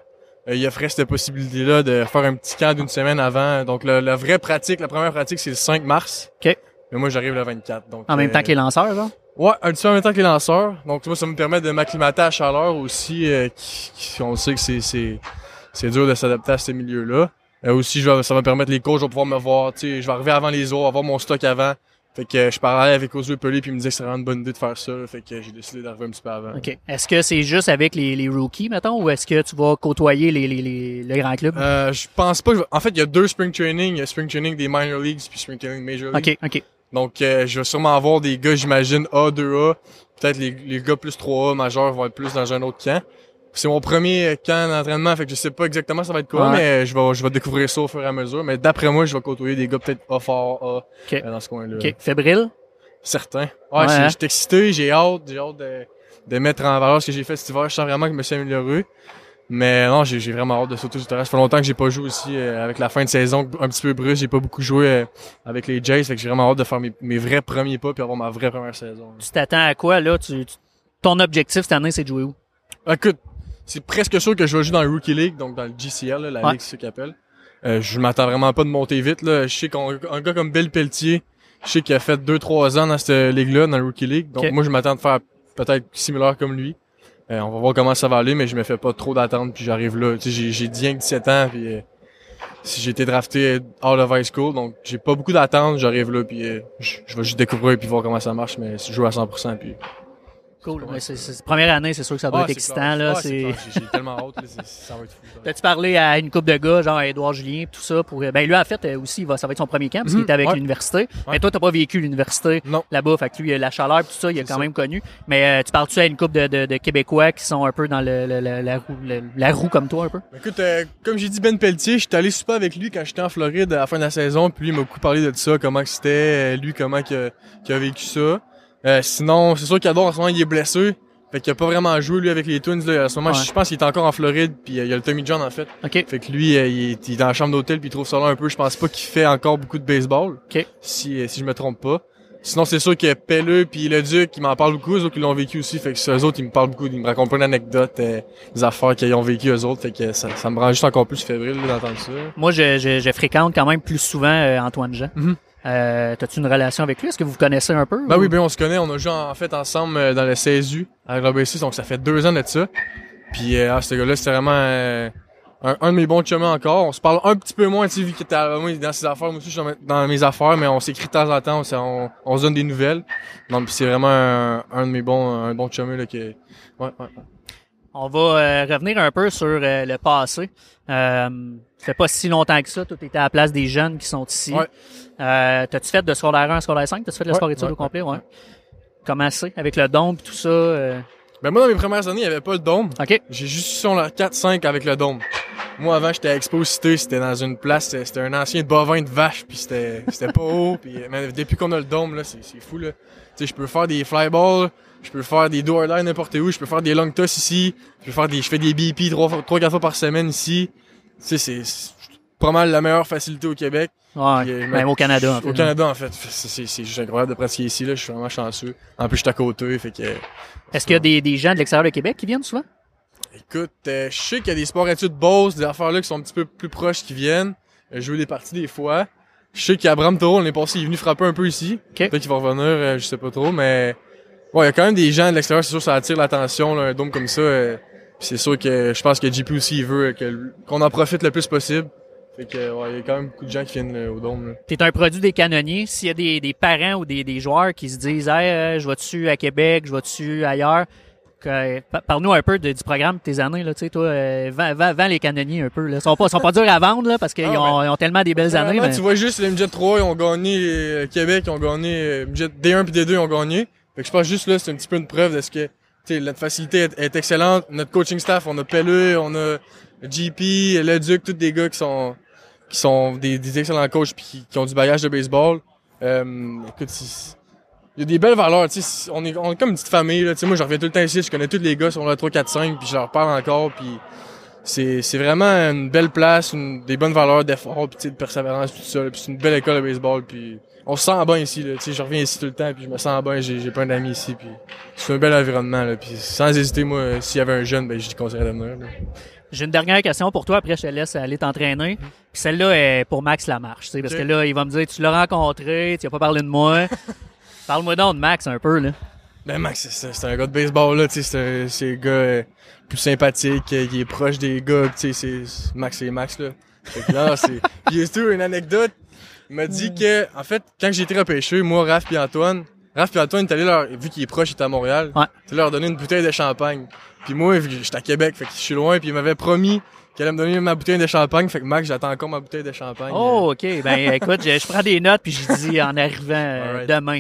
Euh, il offrait cette possibilité-là de faire un petit camp d'une semaine avant. Donc, le- la vraie pratique, la première pratique, c'est le 5 mars. OK. Mais moi, j'arrive le 24. Donc, En même euh, temps que les lanceurs, genre? Ouais, un petit peu en même temps que les lanceurs. Donc, moi, ça me permet de m'acclimater à la chaleur aussi. euh, qui, qui- on sait que c'est, c'est, c'est dur de s'adapter à ces milieux-là. Euh, aussi, je vais- ça va me permettre, les coachs vont pouvoir me voir. Tu sais, je vais arriver avant les autres, avoir mon stock avant. Fait que euh, je parlais avec Ozu Pelé puis il me disait que c'était vraiment une bonne idée de faire ça. là. Fait que j'ai décidé d'arriver un petit peu avant. OK. Est-ce que c'est juste avec les, les rookies, mettons, ou est-ce que tu vas côtoyer les, les, les, le grand club? Euh, je pense pas. que je vais- En fait, il y a deux spring training. Il y a spring training des minor leagues puis spring training major league. OK, OK. Donc, euh, je vais sûrement avoir des gars, j'imagine, A, 2A. Peut-être les, les gars plus 3A majeurs vont être plus dans un autre camp. C'est mon premier camp d'entraînement, fait que je sais pas exactement ça va être quoi, Ouais. mais je vais, je vais découvrir ça au fur et à mesure. Mais d'après moi, je vais côtoyer des gars peut-être A fort A OK. euh, dans ce coin-là. OK. Fébrile? Certains. Ouais, Ouais, hein? j'étais excité, j'ai hâte, j'ai hâte de, de mettre en valeur ce que j'ai fait cet hiver. Je sens vraiment que je me suis amélioré. Mais non, j'ai vraiment hâte de sauter sur le terrain. Ça fait longtemps que j'ai pas joué aussi euh, avec la fin de saison un petit peu brusque. J'ai pas beaucoup joué euh, avec les Jays, fait que j'ai vraiment hâte de faire mes, mes vrais premiers pas puis avoir ma vraie première saison. Tu t'attends à quoi, là? Tu, tu- ton objectif cette année, c'est de jouer où? Écoute, c'est presque sûr que je vais jouer dans le Rookie League, donc dans le GCL, là, la Ouais. ligue, c'est ce qu'ils appellent. Euh, je m'attends vraiment pas de monter vite. Là. Je sais qu'un un gars comme Bill Pelletier, je sais qu'il a fait 2-3 ans dans cette ligue-là, dans le Rookie League. Donc moi, je m'attends de faire peut-être similaire comme lui. Euh, on va voir comment ça va aller, mais je me fais pas trop d'attente, puis j'arrive là. J'ai, j'ai 10 ans, 17 ans, puis euh, si j'ai été drafté out of high school, donc j'ai pas beaucoup d'attente, j'arrive là, puis euh, je, vais juste découvrir puis voir comment ça marche, mais je joue à 100%, puis... Cool. Ouais, c'est, c'est- première année, c'est sûr que ça doit Ah, être excitant, clair. là. Ah, c'est... J'ai, j'ai tellement hâte, là, c'est- ça va être fou. T'as-tu parlé à une couple de gars, genre Édouard Julien, tout ça, pour. Ben lui, en fait, euh, aussi, ça va être son premier camp, parce qu'il Mhm, était avec ouais. l'université. Mais toi, t'as pas vécu l'université Non. là-bas, fait que lui, la chaleur, tout ça, il a quand ça. même connu. Mais euh, tu parles-tu à une couple de, de, de Québécois qui sont un peu dans le, le- la, roue, le- la roue comme toi, un peu? Écoute, euh, comme j'ai dit Ben Pelletier, j'étais allé super avec lui quand j'étais en Floride à la fin de la saison, puis lui il m'a beaucoup parlé de ça, comment c'était, euh, lui comment qu'il a, qu'il a vécu ça. Euh, sinon, c'est sûr qu'Adore en ce moment il est blessé, fait qu'il a pas vraiment joué lui avec les Twins là. En ce moment, Ouais. je pense qu'il est encore en Floride, puis euh, il y a le Tommy John en fait. OK. Fait que lui, euh, il, est, il est dans la chambre d'hôtel, puis il trouve ça là un peu. Je pense pas qu'il fait encore beaucoup de baseball, OK. si euh, si je me trompe pas. Sinon, c'est sûr que Pelleux puis le Duc, ils m'en parlent beaucoup, eux autres qui l'ont vécu aussi. Fait que eux autres, ils me parlent beaucoup, ils me racontent plein d'anecdotes, euh, des affaires qu'ils ont vécu eux autres. Fait que ça, ça me rend juste encore plus fébrile d'entendre ça. Moi, je, je, je fréquente quand même plus souvent euh, Antoine Jean. Mhm. Euh, T'as-tu une relation avec lui? Est-ce que vous vous connaissez un peu? Ben ou- oui, ben on se connaît, on a joué en, en fait ensemble euh, dans le CSU avec l'ABC, donc ça fait deux ans de ça. Puis euh, ah, ce gars-là, c'était vraiment euh, un, un de mes bons chemins encore. On se parle un petit peu moins, tu sais, vu qu'il était à- est dans ses affaires, moi aussi je suis dans mes affaires, mais on s'écrit de temps en temps, on, s'est- on, on se donne des nouvelles. Donc c'est vraiment un, un de mes bons, un bon chemin là que, ouais, ouais. On va euh, revenir un peu sur euh, le passé. Euh, ça fait pas si longtemps que ça. Tout était à la place des jeunes qui sont ici. Ouais. Euh, T'as-tu fait de secondaire 1 à secondaire 5? T'as-tu fait de la sport études au complet? Ouais. Comment c'est? Avec le dôme et tout ça? euh, Ben moi dans mes premières années, il y avait pas le dôme. OK. J'ai juste eu sur la 4-5 avec le dôme. Moi, avant, j'étais à Expo Cité, c'était dans une place, c'était un ancien bovin de vache, puis c'était c'était pas haut, puis mais depuis qu'on a le dôme, là, c'est c'est fou, là. Tu sais, je peux faire des fly balls, je peux faire des door line n'importe où, je peux faire des long toss ici, je peux faire des, je fais des BP trois, quatre fois par semaine ici. Tu sais, c'est c'est pas mal la meilleure facilité au Québec. Ouais. Puis, euh, Même au Canada, en Au fait. Canada, en fait. C'est juste incroyable de pratiquer ici, là. Je suis vraiment chanceux. En plus, je suis à côté, fait que... Est-ce qu'il y a des, des gens de l'extérieur de Québec qui viennent souvent? Écoute, euh, je sais qu'il y a des sports études Beauce, des affaires là qui sont un petit peu plus proches qui viennent. Euh, jouer des parties des fois. Je sais qu'Abraham Taureau, l'année passée, il est venu frapper un peu ici. Peut-être qu'il va revenir, euh, je sais pas trop, mais... Ouais, il y a quand même des gens de l'extérieur, c'est sûr ça attire l'attention, un dôme comme ça. C'est sûr que je pense que JP aussi, il veut qu'on en profite le plus possible. Fait que, ouais, il y a quand même beaucoup de gens qui viennent euh, au dôme, là. T'es un produit des canonniers. S'il y a des, des parents ou des, des joueurs qui se disent Hey, euh, je vais-tu à Québec, je vais-tu ailleurs, que- pa- Parle-nous un peu de- du programme de tes années, là, tu sais, toi, euh, vends, vends- les canonniers un peu, là. Ils sont pas, sont pas durs à vendre, là, parce qu'ils Ah, ont, ont tellement des belles années, mais... Tu vois juste les midget 3, ils ont gagné euh, Québec, ils ont gagné euh, midget D1 puis D2, ils ont gagné. Fait que je pense juste là, c'est un petit peu une preuve de ce que, tu notre facilité est, excellente. Notre coaching staff, on a Pelleux, on a GP, Le Duc, tous des gars qui sont, qui sont des, des excellents coachs puis qui, qui ont du bagage de baseball. Euh, écoute, il y a des belles valeurs, on est, on est comme une petite famille, là, moi, je reviens tout le temps ici, je connais tous les gars sur le 3, 4, 5, puis je leur parle encore, puis c'est, c'est vraiment une belle place, une, des bonnes valeurs d'effort, puis de persévérance, tout ça, puis c'est une belle école de baseball, puis on se sent bien ici, là, tu sais, je reviens ici tout le temps, puis je me sens bien, j'ai, j'ai plein d'amis ici, puis c'est un bel environnement, là, puis sans hésiter, moi, s'il y avait un jeune, ben, je lui conseillerais de venir, là. J'ai une dernière question pour toi, après je te laisse aller t'entraîner. Puis celle-là est pour Max Lamarche, tu sais, parce que là, il va me dire, tu l'as rencontré, tu as pas parlé de moi. Parle-moi donc de Max un peu, là. Ben Max, c'est- un gars de baseball là, tu sais, c'est un- c'est un gars euh, plus sympathique, euh, il est proche des gars, tu sais, c'est Max c'est Max là. Fait que là, c'est il y a une anecdote, m'a dit que en fait, quand j'ai été repêché, moi Raph puis Antoine, Raph puis Antoine leur vu qu'il est proche, il était à Montréal, Ouais. leur donner une bouteille de champagne. Puis moi, vu que j'étais à Québec, fait que je suis loin, puis il m'avait promis qu'elle allait me donner ma bouteille de champagne, fait que Max, j'attends encore ma bouteille de champagne. Oh, OK. Ben, écoute, je, je prends des notes, puis je dis en arrivant euh, demain.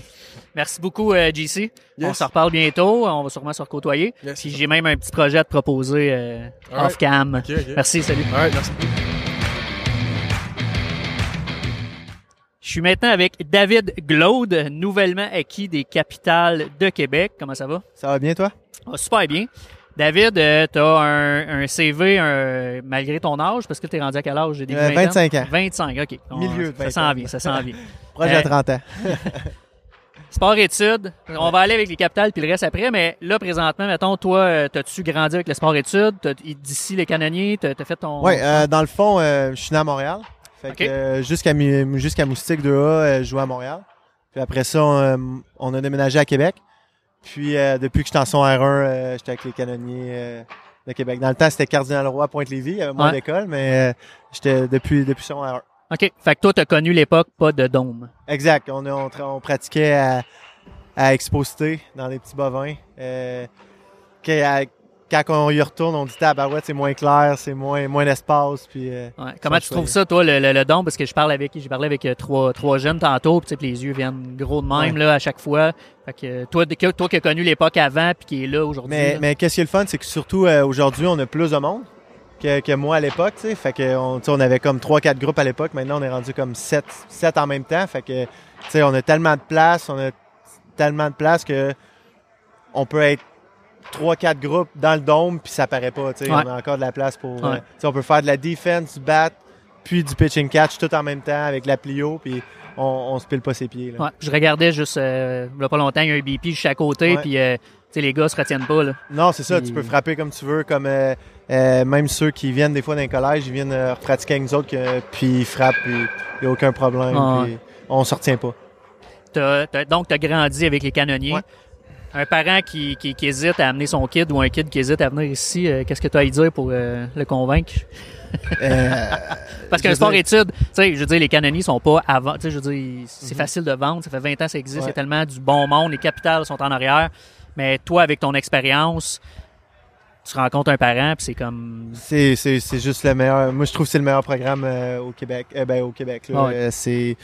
Merci beaucoup, euh, JC. On Yes. se reparle bientôt. On va sûrement se recôtoyer. Yes. Puis j'ai même un petit projet à te proposer euh, off-cam. Merci, salut. Alright, merci. Je suis maintenant avec David Glaude, nouvellement acquis des capitales de Québec. Comment ça va? Ça va bien, toi? Ah, super bien. David, euh, tu as un, un CV un- malgré ton âge, parce que tu es rendu à quel âge? J'ai dit Euh, 25 ans? 25, OK. On- Milieu de Ça 20 s'en ans. vient, ça s'en vient. Proche Euh, de 30 ans. Sport-études, on va aller avec les capitales puis le reste après, mais là, présentement, mettons, toi, euh, t'as-tu grandi avec le sport-études? D'ici les canonniers, t'as t'as fait ton... Oui, euh, dans le fond, euh, je suis né à Montréal. Fait que euh, jusqu'à Moustique 2A, euh, je jouais à Montréal. Puis après ça, on, euh, on a déménagé à Québec. Puis euh, depuis que j'étais en son R1, euh, j'étais avec les canonniers euh, de Québec. Dans le temps, c'était Cardinal Roy, Pointe-Lévis. Il y avait moins Ouais. d'école, mais j'étais depuis, depuis son R1. OK. Fait que toi, t'as connu l'époque pas de dôme. Exact. On, on, pratiquait à, à Exposité dans les petits bovins. À- quand on y retourne, on dit tabarouette, c'est moins clair, c'est moins, moins d'espace. Puis, euh, Ouais. Comment tu trouves ça, toi, le, le, le dôme? Parce que je parle avec, j'ai parlé avec euh, trois, trois jeunes tantôt, puis les yeux viennent gros de même, Ouais. là, à chaque fois. Fait que euh, toi, que- toi qui as connu l'époque avant puis qui est là aujourd'hui. Mais, là. mais qu'est-ce qui est le fun, c'est que surtout euh, aujourd'hui, on a plus de monde que, que moi à l'époque. tu sais. Fait que on, on avait comme 3-4 groupes à l'époque. Maintenant, on est rendu comme 7, 7 en même temps. Fait que tu sais, on a tellement de place, on a tellement de place que on peut être 3-4 groupes dans le dôme, puis ça paraît pas. Ouais. On a encore de la place pour. Ouais. euh, on peut faire de la defense, du bat, puis du pitching catch tout en même temps avec la plio, puis on, on se pile pas ses pieds. là. Ouais. Je regardais juste, euh, il y a pas longtemps, il y a un BP juste à côté, puis euh, les gars se retiennent pas, là. Non, c'est ça. Tu peux frapper comme tu veux, comme même ceux qui viennent des fois d'un collège, ils viennent pratiquer avec nous autres, puis ils frappent, puis il n'y a aucun problème. Puis on se retient pas. Donc, tu as grandi avec les canonniers. Un parent qui, qui, qui hésite à amener son kid ou un kid qui hésite à venir ici, euh, qu'est-ce que tu as à dire pour euh, le convaincre? Euh, Parce qu'un veux sport dire- études, tu sais, je veux dire, les canonniers sont pas avant, tu sais, je veux dire, c'est Mhm. facile de vendre, ça fait 20 ans que ça existe, il y a tellement du bon monde, les capitales sont en arrière. Mais toi, avec ton expérience, tu rencontres un parent, puis c'est comme. c'est, c'est, juste le meilleur. Moi, je trouve que c'est le meilleur programme euh, au Québec. Ben, au Québec. là. Ouais. C'est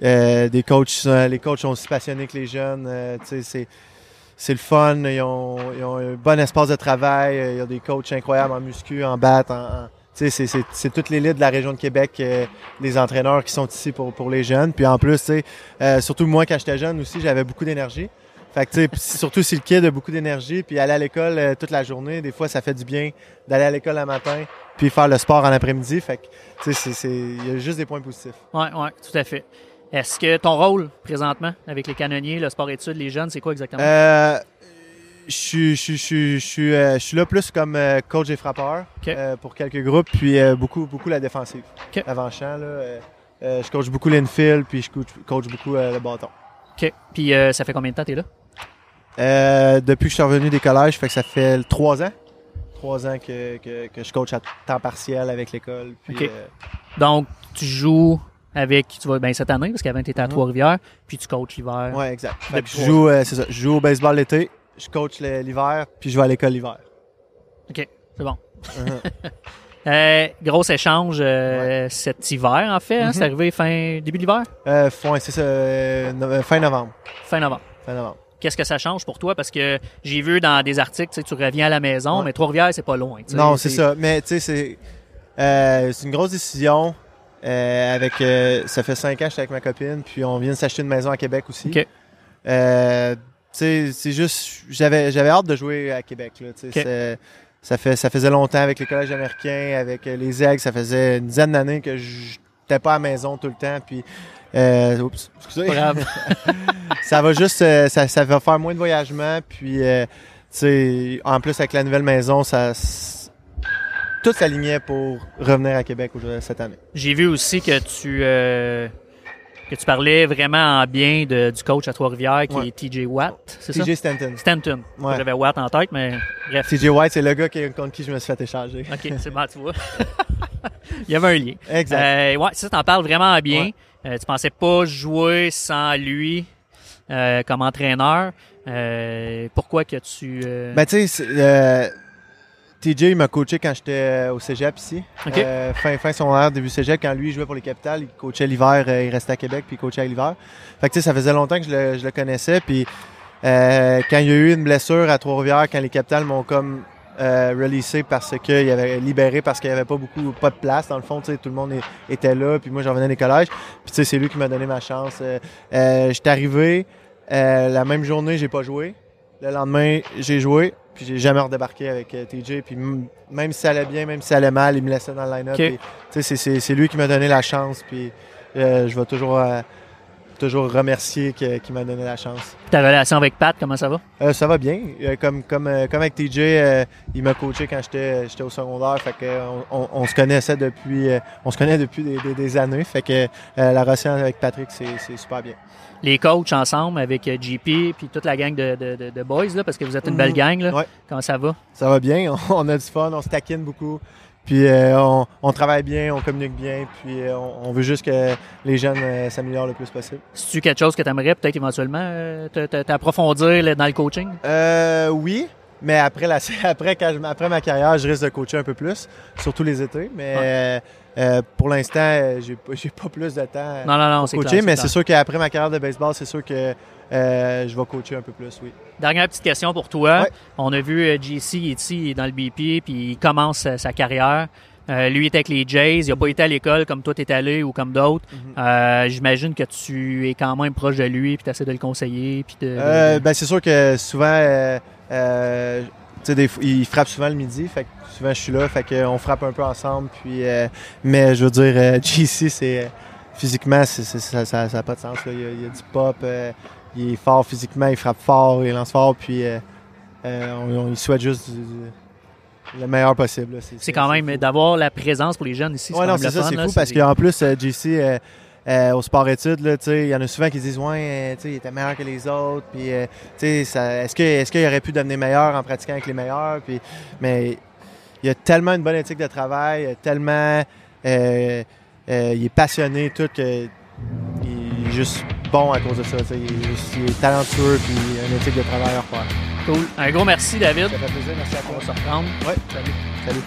des coachs. les coachs sont aussi passionnés que les jeunes. tu sais, c'est, c'est le fun. Ils ont, ils un bon espace de travail. euh, Il y a des coachs incroyables en muscu, en bat, en, en- c'est, c'est, c'est toute l'élite de la région de Québec, euh, les entraîneurs qui sont ici pour, pour les jeunes. Puis en plus, euh, surtout moi, quand j'étais jeune aussi, j'avais beaucoup d'énergie. Fait que, surtout si le kid a beaucoup d'énergie, puis aller à l'école euh, toute la journée, des fois, ça fait du bien d'aller à l'école le matin, puis faire le sport en après-midi. Fait que, tu il y a juste des points positifs. Ouais, ouais, tout à fait. Est-ce que ton rôle, présentement, avec les canonniers, le sport études, les jeunes, c'est quoi exactement? Euh, je suis- je suis- je suis- je suis euh, je suis là plus comme euh, coach des frappeurs Ok. euh, pour quelques groupes, puis euh, beaucoup, beaucoup la défensive. Ok. Avant-champ, là, je coach beaucoup l'infield, puis je coach, coach beaucoup le bâton. OK. Puis ça fait combien de temps que t'es là? Euh, depuis que je suis revenu des collèges, fait que ça fait trois ans. Trois ans que, que, que je coach à temps partiel avec l'école. Puis, Donc, tu joues avec, tu vas, ben, cette année, parce qu'avant, tu étais à Mhm. Trois-Rivières, puis tu coaches l'hiver. ouais, exact. Fait que Depuis je joue, euh, c'est ça, je joue au baseball l'été, je coach l'hiver, puis je vais à l'école l'hiver. OK, c'est bon. Uh-huh. Euh, gros échange euh, cet hiver, en fait. hein, Mhm. C'est arrivé fin début de l'hiver? Euh, f- ouais, c'est ça, no- fin novembre. Fin novembre. Fin novembre. Qu'est-ce que ça change pour toi? Parce que j'ai vu dans des articles, tu reviens à la maison, Ouais. mais Trois-Rivières, c'est pas loin. Non, c'est ça. Mais tu sais, c'est euh, c'est une grosse décision. Euh, avec, euh, ça fait cinq ans que je suis avec ma copine, puis on vient de s'acheter une maison à Québec aussi. OK. Euh, c'est juste, j'avais j'avais hâte de jouer à Québec. Là, ça, fait, ça faisait longtemps avec les collèges américains, avec euh, les aigles, ça faisait une dizaine d'années que je n'étais pas à la maison tout le temps. Puis, oups, excusez. Ça va juste, ça, ça va faire moins de voyagement. Puis, tu sais, en plus avec la nouvelle maison, ça, tout s'alignait pour revenir à Québec cette année. J'ai vu aussi que tu euh, que tu parlais vraiment en bien de, du coach à Trois-Rivières qui Ouais. est TJ Watt, c'est ça? TJ Stanton. Stanton. Ouais. J'avais Watt en tête, mais bref. TJ White, c'est le gars qui- contre qui je me suis fait échanger. OK, c'est bon, tu vois. Il y avait un lien. Exact. Euh, ouais, ça, t'en parles vraiment bien. Ouais. Euh, tu pensais pas jouer sans lui euh, comme entraîneur. Pourquoi que tu... Ben, tu sais, TJ il m'a coaché quand j'étais euh, au cégep ici. OK. Euh, fin, fin secondaire, début cégep, quand lui il jouait pour les capitales, il coachait l'hiver, euh, il restait à Québec, puis il coachait à l'hiver. Fait que, tu sais, ça faisait longtemps que je le, je le connaissais, puis euh, quand il y a eu une blessure à Trois-Rivières, quand les capitales m'ont comme euh, releasé parce qu'il avait libéré parce qu'il y avait pas beaucoup, pas de place, dans le fond, tu sais, tout le monde est- était là, puis moi j'en venais des collèges, puis tu sais, c'est lui qui m'a donné ma chance. Euh, euh, J'étais arrivé, euh, la même journée, j'ai pas joué. Le lendemain, j'ai joué, puis j'ai jamais redébarqué avec euh, TJ. Puis même si ça allait bien, même si ça allait mal, il me laissait dans le line-up. C'est- lui qui m'a donné la chance. Puis euh, je vais toujours, euh, toujours remercier qu'il m'a donné la chance. Ta relation avec Pat, comment ça va? Euh, ça va bien. Comme, comme, comme avec TJ, il m'a coaché quand j'étais au secondaire. Fait que on, se connaissait depuis, on se connaît depuis des, des- des années. Fait que la relation avec Patrick, c'est super bien. Les coachs ensemble avec euh, JP puis toute la gang de, de, de- de boys, là, parce que vous êtes une belle Mhm. gang. Là. Ouais. Comment ça va? Ça va bien, on a du fun, on se taquine beaucoup. Puis euh, on, on travaille bien, on communique bien, puis euh, on, on veut juste que les jeunes euh, s'améliorent le plus possible. C'est-tu quelque chose que tu aimerais peut-être éventuellement t'approfondir dans le coaching? Euh, oui, mais après, la, après, quand je- après ma carrière, je risque de coacher un peu plus, surtout les étés. Mais euh, pour l'instant, euh, j'ai pas- pas plus de temps Non, non, non, pour coacher. clair, mais c'est sûr qu'après ma carrière de baseball, c'est sûr que euh, je vais coacher un peu plus, oui. Dernière petite question pour toi. Ouais. On a vu JC ici, est dans le BP, puis il commence sa, carrière. Euh, lui est avec les Jays, il n'a pas été à l'école comme toi t'es allé ou comme d'autres. Mhm. Euh, J'imagine que tu es quand même proche de lui, puis tu essaies de le conseiller. Puis de, Euh, ben, c'est sûr que souvent, sais, des fois, il frappe souvent le midi, fait que souvent je suis là, fait qu'on frappe un peu ensemble. Puis, euh, mais je veux dire, euh, JC, c'est euh, physiquement, c'est, c'est- ça, ça, ça a pas de sens. là. Il, y a, il a du pop, euh, il est fort physiquement, il frappe fort, il lance fort, puis euh, euh, on, on lui souhaite juste du- du- le meilleur possible. là. c'est quand même d'avoir la présence pour les jeunes ici. Ouais, quand non, c'est ça, fun, c'est là. fou parce qu'en plus, euh, JC, euh, au sport études, là, tu sais, il y en a souvent qui disent Ouais, euh, tu sais, il était meilleur que les autres. Puis, euh, tu sais, ça- est-ce que- est-ce qu'il aurait pu devenir meilleur en pratiquant avec les meilleurs? Puis, mais il a tellement une bonne éthique de travail, tellement. euh, euh, il est passionné, tout, que il est juste bon à cause de ça. tu sais, Il est, juste- il est talentueux, puis il a une éthique de travail à refaire. Cool. Un gros merci, David. Ça fait plaisir, merci à On toi. va se reprendre. Ouais, Salut. salut.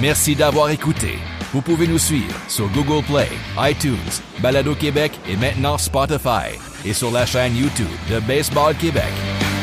Merci d'avoir écouté. Vous pouvez nous suivre sur Google Play, iTunes, Balado Québec et maintenant Spotify et sur la chaîne YouTube de Baseball Québec.